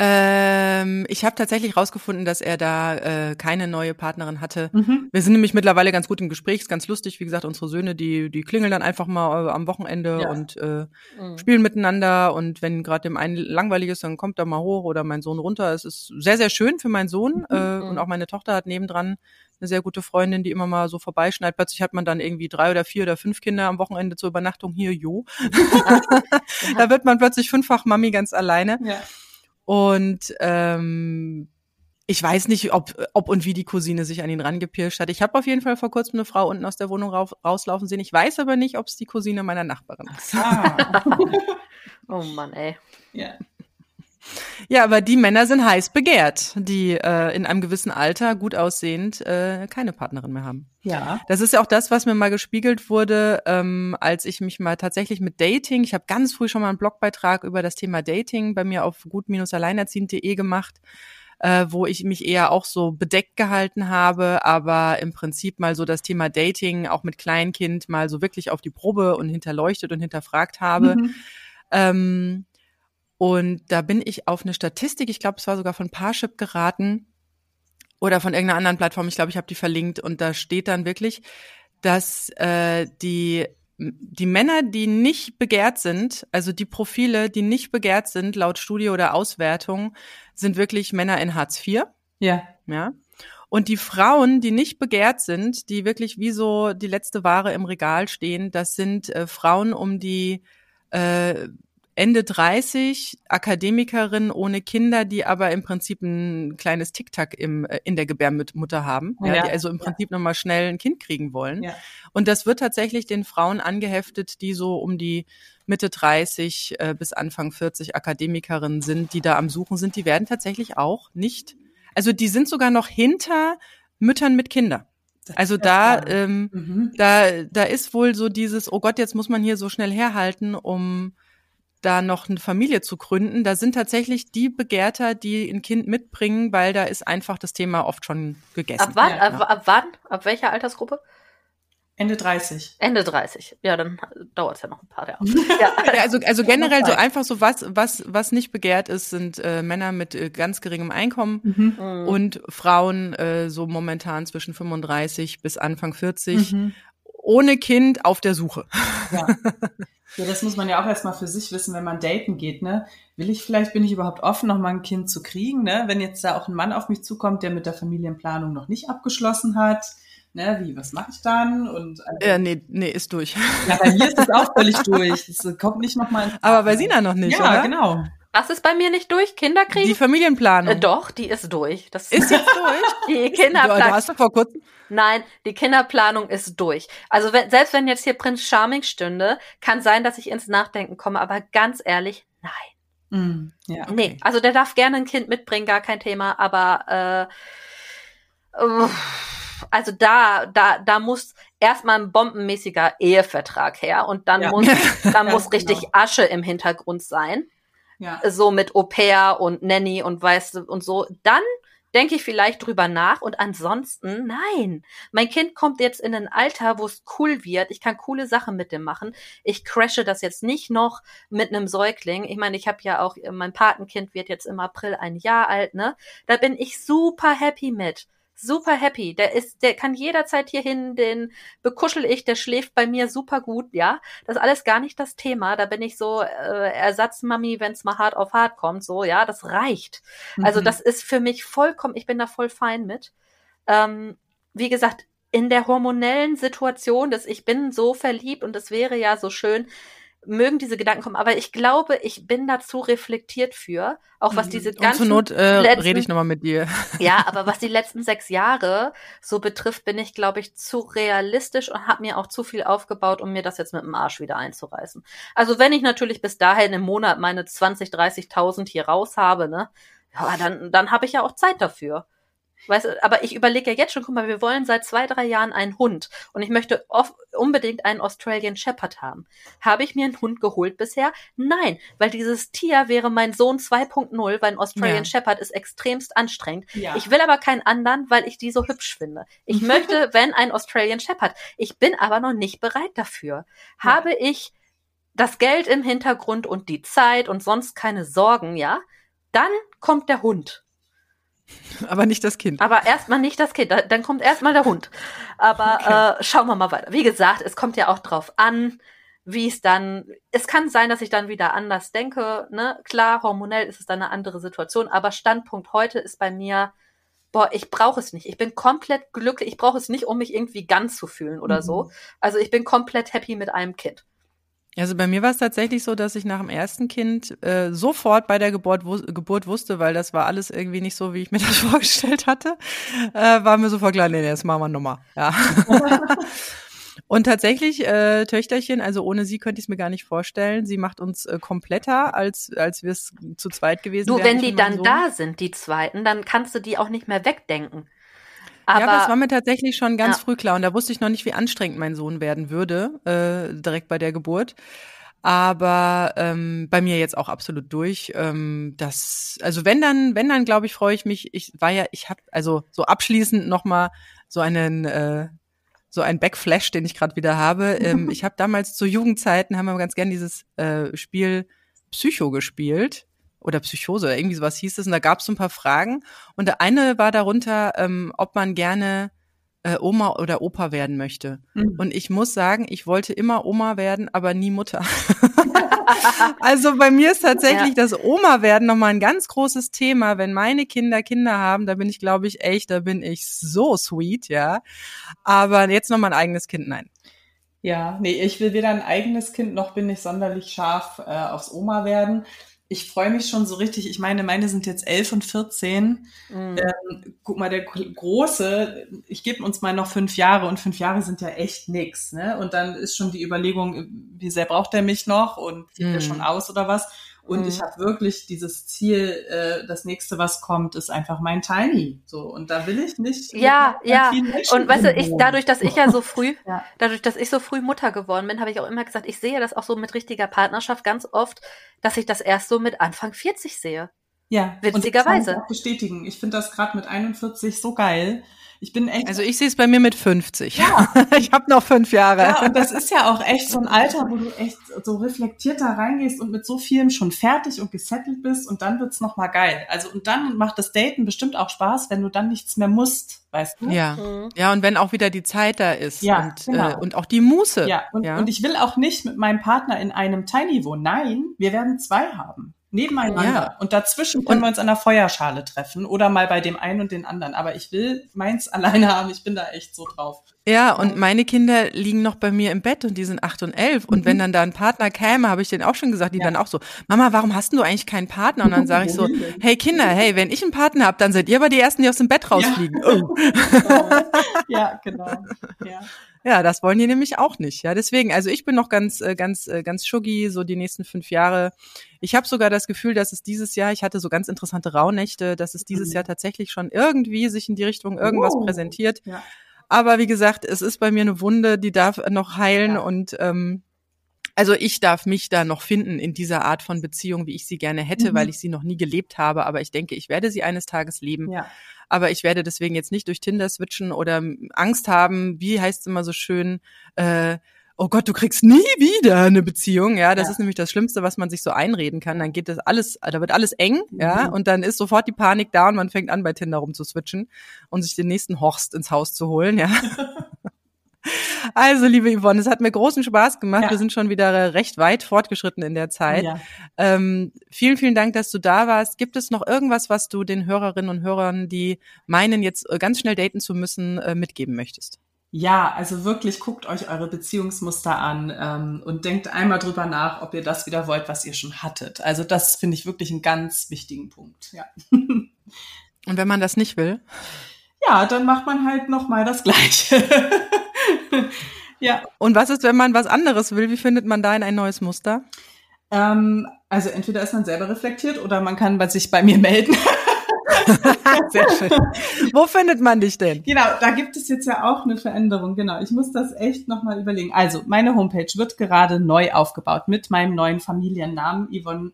Ähm, ich habe tatsächlich rausgefunden, dass er da äh, keine neue Partnerin hatte. Mhm. Wir sind nämlich mittlerweile ganz gut im Gespräch, ist ganz lustig. Wie gesagt, unsere Söhne, die, die klingeln dann einfach mal äh, am Wochenende Ja. und äh, Mhm. spielen miteinander. Und wenn gerade dem einen langweilig ist, dann kommt er mal hoch oder mein Sohn runter. Es ist sehr, sehr schön für meinen Sohn. Äh, Mhm. und auch meine Tochter hat nebendran eine sehr gute Freundin, die immer mal so vorbeischneit. Plötzlich hat man dann irgendwie drei oder vier oder fünf Kinder am Wochenende zur Übernachtung hier, jo. da wird man plötzlich fünffach Mami ganz alleine. Ja. Und ähm, ich weiß nicht, ob, ob und wie die Cousine sich an ihn rangepirscht hat. Ich habe auf jeden Fall vor kurzem eine Frau unten aus der Wohnung rauf, rauslaufen sehen. Ich weiß aber nicht, ob es die Cousine meiner Nachbarin ist. Ah. Oh Mann, ey. ja. Ja, aber die Männer sind heiß begehrt, die äh, in einem gewissen Alter gut aussehend äh, keine Partnerin mehr haben. Ja. Das ist ja auch das, was mir mal gespiegelt wurde, ähm, als ich mich mal tatsächlich mit Dating, ich habe ganz früh schon mal einen Blogbeitrag über das Thema Dating bei mir auf gut-alleinerziehend.de gemacht. äh, wo ich mich eher auch so bedeckt gehalten habe, aber im Prinzip mal so das Thema Dating auch mit Kleinkind mal so wirklich auf die Probe und hinterleuchtet und hinterfragt habe. Mhm. Ähm, und da bin ich auf eine Statistik, ich glaube, es war sogar von Parship geraten oder von irgendeiner anderen Plattform, ich glaube, ich habe die verlinkt und da steht dann wirklich, dass äh, die die Männer, die nicht begehrt sind, also die Profile, die nicht begehrt sind, laut Studie oder Auswertung, sind wirklich Männer in Hartz IV. Ja. Ja. Und die Frauen, die nicht begehrt sind, die wirklich wie so die letzte Ware im Regal stehen, das sind äh, Frauen um die äh, Ende 30, Akademikerin ohne Kinder, die aber im Prinzip ein kleines Tic-Tac im, äh, in der Gebärmutter haben, ja, ja, die also im Prinzip ja. nochmal schnell ein Kind kriegen wollen. Ja. Und das wird tatsächlich den Frauen angeheftet, die so um die Mitte 30 äh, bis Anfang 40 Akademikerinnen sind, die da am Suchen sind. Die werden tatsächlich auch nicht, also die sind sogar noch hinter Müttern mit Kindern. Also da, ähm, mhm. da, da ist wohl so dieses, oh Gott, jetzt muss man hier so schnell herhalten, um da noch eine Familie zu gründen. Da sind tatsächlich die Begehrter, die ein Kind mitbringen, weil da ist einfach das Thema oft schon gegessen. Ab wann? Ja, ab, ab, wann? Ab welcher Altersgruppe? Ende 30. Ende 30. Ja, dann dauert es ja noch ein paar Jahre. Ja. ja also, also generell so einfach so was, was, was nicht begehrt ist, sind äh, Männer mit äh, ganz geringem Einkommen mhm. und Frauen äh, so momentan zwischen 35 bis Anfang 40. Mhm. Ohne Kind auf der Suche. Ja. Ja, das muss man ja auch erstmal für sich wissen, wenn man daten geht, ne? Will ich vielleicht, bin ich überhaupt offen, noch mal ein Kind zu kriegen, ne? Wenn jetzt da auch ein Mann auf mich zukommt, der mit der Familienplanung noch nicht abgeschlossen hat, ne? Wie, was mache ich dann? Und also, ja, nee, nee, ist durch. Ja, bei mir ist das auch völlig durch. Das kommt nicht noch mal. Aber bei Sina noch nicht, ja, oder? genau. Was ist bei mir nicht durch? Kinder kriegen? Die Familienplanung. Äh, doch, die ist durch. Das ist jetzt durch? Die Kinderplanung. Du hast du vor kurzem? Nein, die Kinderplanung ist durch. Also wenn, selbst wenn jetzt hier Prinz Charming stünde, kann sein, dass ich ins Nachdenken komme, aber ganz ehrlich, nein. Mm, ja, okay. Nee, also der darf gerne ein Kind mitbringen, gar kein Thema, aber äh, also da, da, da muss erstmal ein bombenmäßiger Ehevertrag her und dann ja. muss, dann muss richtig genau. Asche im Hintergrund sein. Ja. So mit Au pair und Nanny und weißt und so. Dann denke ich vielleicht drüber nach und ansonsten nein. Mein Kind kommt jetzt in ein Alter, wo es cool wird. Ich kann coole Sachen mit dem machen. Ich crashe das jetzt nicht noch mit einem Säugling. Ich meine, ich habe ja auch mein Patenkind wird jetzt im April ein Jahr alt, ne? Da bin ich super happy mit super happy. Der ist, der kann jederzeit hierhin, den bekuschel ich, der schläft bei mir super gut, ja. Das ist alles gar nicht das Thema. Da bin ich so äh, Ersatzmami, wenn es mal hart auf hart kommt, so, ja, das reicht. Also mhm. Also das ist für mich vollkommen, ich bin da voll fein mit. Ähm, wie gesagt, in der hormonellen Situation, dass ich bin so verliebt und es wäre ja so schön, mögen diese Gedanken kommen, aber ich glaube, ich bin dazu reflektiert für, auch was mhm. diese ganzen. Und zur Not äh, letzten, rede ich nochmal mit dir. Ja, aber was die letzten sechs Jahre so betrifft, bin ich, glaube ich, zu realistisch und habe mir auch zu viel aufgebaut, um mir das jetzt mit dem Arsch wieder einzureißen. Also wenn ich natürlich bis dahin im Monat meine 20, 30.000 hier raus habe, ne, ja, dann, dann habe ich ja auch Zeit dafür. Weißt du, aber ich überlege ja jetzt schon, guck mal, wir wollen seit zwei, drei Jahren einen Hund und ich möchte unbedingt einen Australian Shepherd haben. Habe ich mir einen Hund geholt bisher? Nein, weil dieses Tier wäre mein Sohn 2.0, weil ein Australian ja. Shepherd ist extremst anstrengend. Ja. Ich will aber keinen anderen, weil ich die so hübsch finde. Ich möchte, wenn ein Australian Shepherd. Ich bin aber noch nicht bereit dafür. Ja. Habe ich das Geld im Hintergrund und die Zeit und sonst keine Sorgen, ja? Dann kommt der Hund. Aber nicht das Kind. Aber erstmal nicht das Kind, dann kommt erstmal der Hund. Aber okay. äh, schauen wir mal weiter. Wie gesagt, es kommt ja auch drauf an, wie es dann. Es kann sein, dass ich dann wieder anders denke. Ne? Klar, hormonell ist es dann eine andere Situation, aber Standpunkt heute ist bei mir, boah, ich brauche es nicht. Ich bin komplett glücklich. Ich brauche es nicht, um mich irgendwie ganz zu fühlen oder mhm. so. Also ich bin komplett happy mit einem Kind. Also bei mir war es tatsächlich so, dass ich nach dem ersten Kind äh, sofort bei der Geburt, wu Geburt wusste, weil das war alles irgendwie nicht so, wie ich mir das vorgestellt hatte, äh, war mir sofort klar, nee, nee, das machen wir nochmal. Ja. Und tatsächlich, äh, Töchterchen, also ohne sie könnte ich es mir gar nicht vorstellen. Sie macht uns äh, kompletter, als, als wir es zu zweit gewesen wären. Du, wenn die dann Sohn. da sind, die zweiten, dann kannst du die auch nicht mehr wegdenken. Aber, ja, aber es war mir tatsächlich schon ganz ja. früh klar und da wusste ich noch nicht, wie anstrengend mein Sohn werden würde, äh, direkt bei der Geburt. aber ähm, bei mir jetzt auch absolut durch. Ähm, das, also wenn dann, wenn dann, glaube ich, freue ich mich. Ich war ja, ich habe also so abschließend noch mal so einen äh, so ein Backflash, den ich gerade wieder habe. Ähm, ich habe damals zu Jugendzeiten haben wir ganz gern dieses äh, Spiel Psycho gespielt oder Psychose oder irgendwie sowas hieß es. Und da gab es so ein paar Fragen. Und der eine war darunter, ähm, ob man gerne äh, Oma oder Opa werden möchte. Mhm. Und ich muss sagen, ich wollte immer Oma werden, aber nie Mutter. also bei mir ist tatsächlich ja. das Oma werden nochmal ein ganz großes Thema. Wenn meine Kinder Kinder haben, da bin ich, glaube ich, echt, da bin ich so sweet, ja. Aber jetzt nochmal ein eigenes Kind, nein. Ja, nee, ich will weder ein eigenes Kind noch bin ich sonderlich scharf äh, aufs Oma werden ich freue mich schon so richtig. Ich meine, meine sind jetzt elf und 14. Mhm. Ähm, guck mal, der Große, ich gebe uns mal noch fünf Jahre und fünf Jahre sind ja echt nix. Ne? Und dann ist schon die Überlegung, wie sehr braucht er mich noch und sieht mhm. er schon aus oder was? Und mhm. ich habe wirklich dieses Ziel, äh, das nächste, was kommt, ist einfach mein Tiny. So und da will ich nicht. Ja, ja. Und weißt du, ich dadurch, dass ich ja so früh, ja. dadurch, dass ich so früh Mutter geworden bin, habe ich auch immer gesagt, ich sehe das auch so mit richtiger Partnerschaft ganz oft, dass ich das erst so mit Anfang 40 sehe. Ja, witzigerweise. Und das kann ich auch bestätigen. Ich finde das gerade mit 41 so geil. Ich bin echt. Also ich sehe es bei mir mit 50. Ja. ich habe noch fünf Jahre. Ja, und das ist ja auch echt so ein Alter, wo du echt so reflektiert da reingehst und mit so vielem schon fertig und gesettelt bist und dann wird's noch mal geil. Also und dann macht das Daten bestimmt auch Spaß, wenn du dann nichts mehr musst, weißt du? Ja. Mhm. Ja, und wenn auch wieder die Zeit da ist ja, und, genau. äh, und auch die Muße. Ja und, ja, und ich will auch nicht mit meinem Partner in einem Tiny wohnen. Nein, wir werden zwei haben nebeneinander. Ja. Und dazwischen können und, wir uns an der Feuerschale treffen oder mal bei dem einen und den anderen. Aber ich will meins alleine haben. Ich bin da echt so drauf. Ja, und meine Kinder liegen noch bei mir im Bett und die sind acht und elf. Und mhm. wenn dann da ein Partner käme, habe ich denen auch schon gesagt, die ja. dann auch so, Mama, warum hast du eigentlich keinen Partner? Und dann sage ich so, hey Kinder, hey, wenn ich einen Partner habe, dann seid ihr aber die Ersten, die aus dem Bett rausfliegen. Ja, oh. ja genau. Ja. Ja, das wollen die nämlich auch nicht. Ja, deswegen, also ich bin noch ganz, äh, ganz, äh, ganz schuggy, so die nächsten fünf Jahre. Ich habe sogar das Gefühl, dass es dieses Jahr, ich hatte so ganz interessante Rauhnächte, dass es dieses mhm. Jahr tatsächlich schon irgendwie sich in die Richtung irgendwas oh. präsentiert. Ja. Aber wie gesagt, es ist bei mir eine Wunde, die darf noch heilen ja. und ähm, also ich darf mich da noch finden in dieser Art von Beziehung, wie ich sie gerne hätte, mhm. weil ich sie noch nie gelebt habe. Aber ich denke, ich werde sie eines Tages leben. Ja. Aber ich werde deswegen jetzt nicht durch Tinder switchen oder Angst haben, wie heißt es immer so schön, äh, oh Gott, du kriegst nie wieder eine Beziehung, ja, das ja. ist nämlich das Schlimmste, was man sich so einreden kann. Dann geht das alles, da wird alles eng, mhm. ja, und dann ist sofort die Panik da und man fängt an, bei Tinder rumzuswitchen und sich den nächsten Horst ins Haus zu holen, ja. Also, liebe Yvonne, es hat mir großen Spaß gemacht. Ja. Wir sind schon wieder recht weit fortgeschritten in der Zeit. Ja. Ähm, vielen, vielen Dank, dass du da warst. Gibt es noch irgendwas, was du den Hörerinnen und Hörern, die meinen, jetzt äh, ganz schnell daten zu müssen, äh, mitgeben möchtest? Ja, also wirklich guckt euch eure Beziehungsmuster an ähm, und denkt einmal drüber nach, ob ihr das wieder wollt, was ihr schon hattet. Also das finde ich wirklich einen ganz wichtigen Punkt. Ja. Und wenn man das nicht will? Ja, dann macht man halt noch mal das Gleiche. ja. Und was ist, wenn man was anderes will? Wie findet man da in ein neues Muster? Ähm, also entweder ist man selber reflektiert oder man kann sich bei mir melden. Sehr schön. Wo findet man dich denn? Genau, da gibt es jetzt ja auch eine Veränderung. Genau, ich muss das echt nochmal überlegen. Also, meine Homepage wird gerade neu aufgebaut mit meinem neuen Familiennamen Yvonne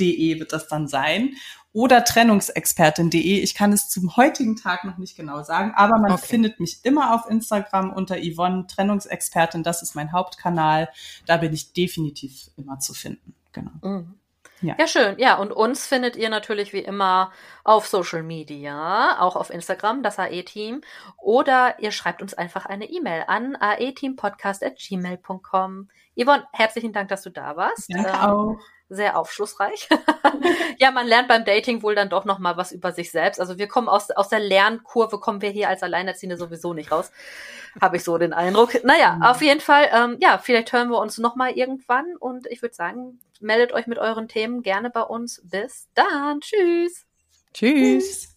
Rump.de wird das dann sein oder Trennungsexpertin.de. Ich kann es zum heutigen Tag noch nicht genau sagen, aber man okay. findet mich immer auf Instagram unter Yvonne Trennungsexpertin. Das ist mein Hauptkanal. Da bin ich definitiv immer zu finden. Genau. Mhm. Ja. ja, schön. Ja, und uns findet ihr natürlich wie immer auf Social Media, auch auf Instagram, das AE-Team. Oder ihr schreibt uns einfach eine E-Mail an aeteampodcast.gmail.com. Yvonne, herzlichen Dank, dass du da warst. Danke ähm, auch sehr aufschlussreich. ja, man lernt beim Dating wohl dann doch noch mal was über sich selbst. Also wir kommen aus, aus der Lernkurve, kommen wir hier als Alleinerziehende sowieso nicht raus. Habe ich so den Eindruck. Naja, mhm. auf jeden Fall, ähm, ja, vielleicht hören wir uns noch mal irgendwann. Und ich würde sagen, meldet euch mit euren Themen gerne bei uns. Bis dann. Tschüss. Tschüss.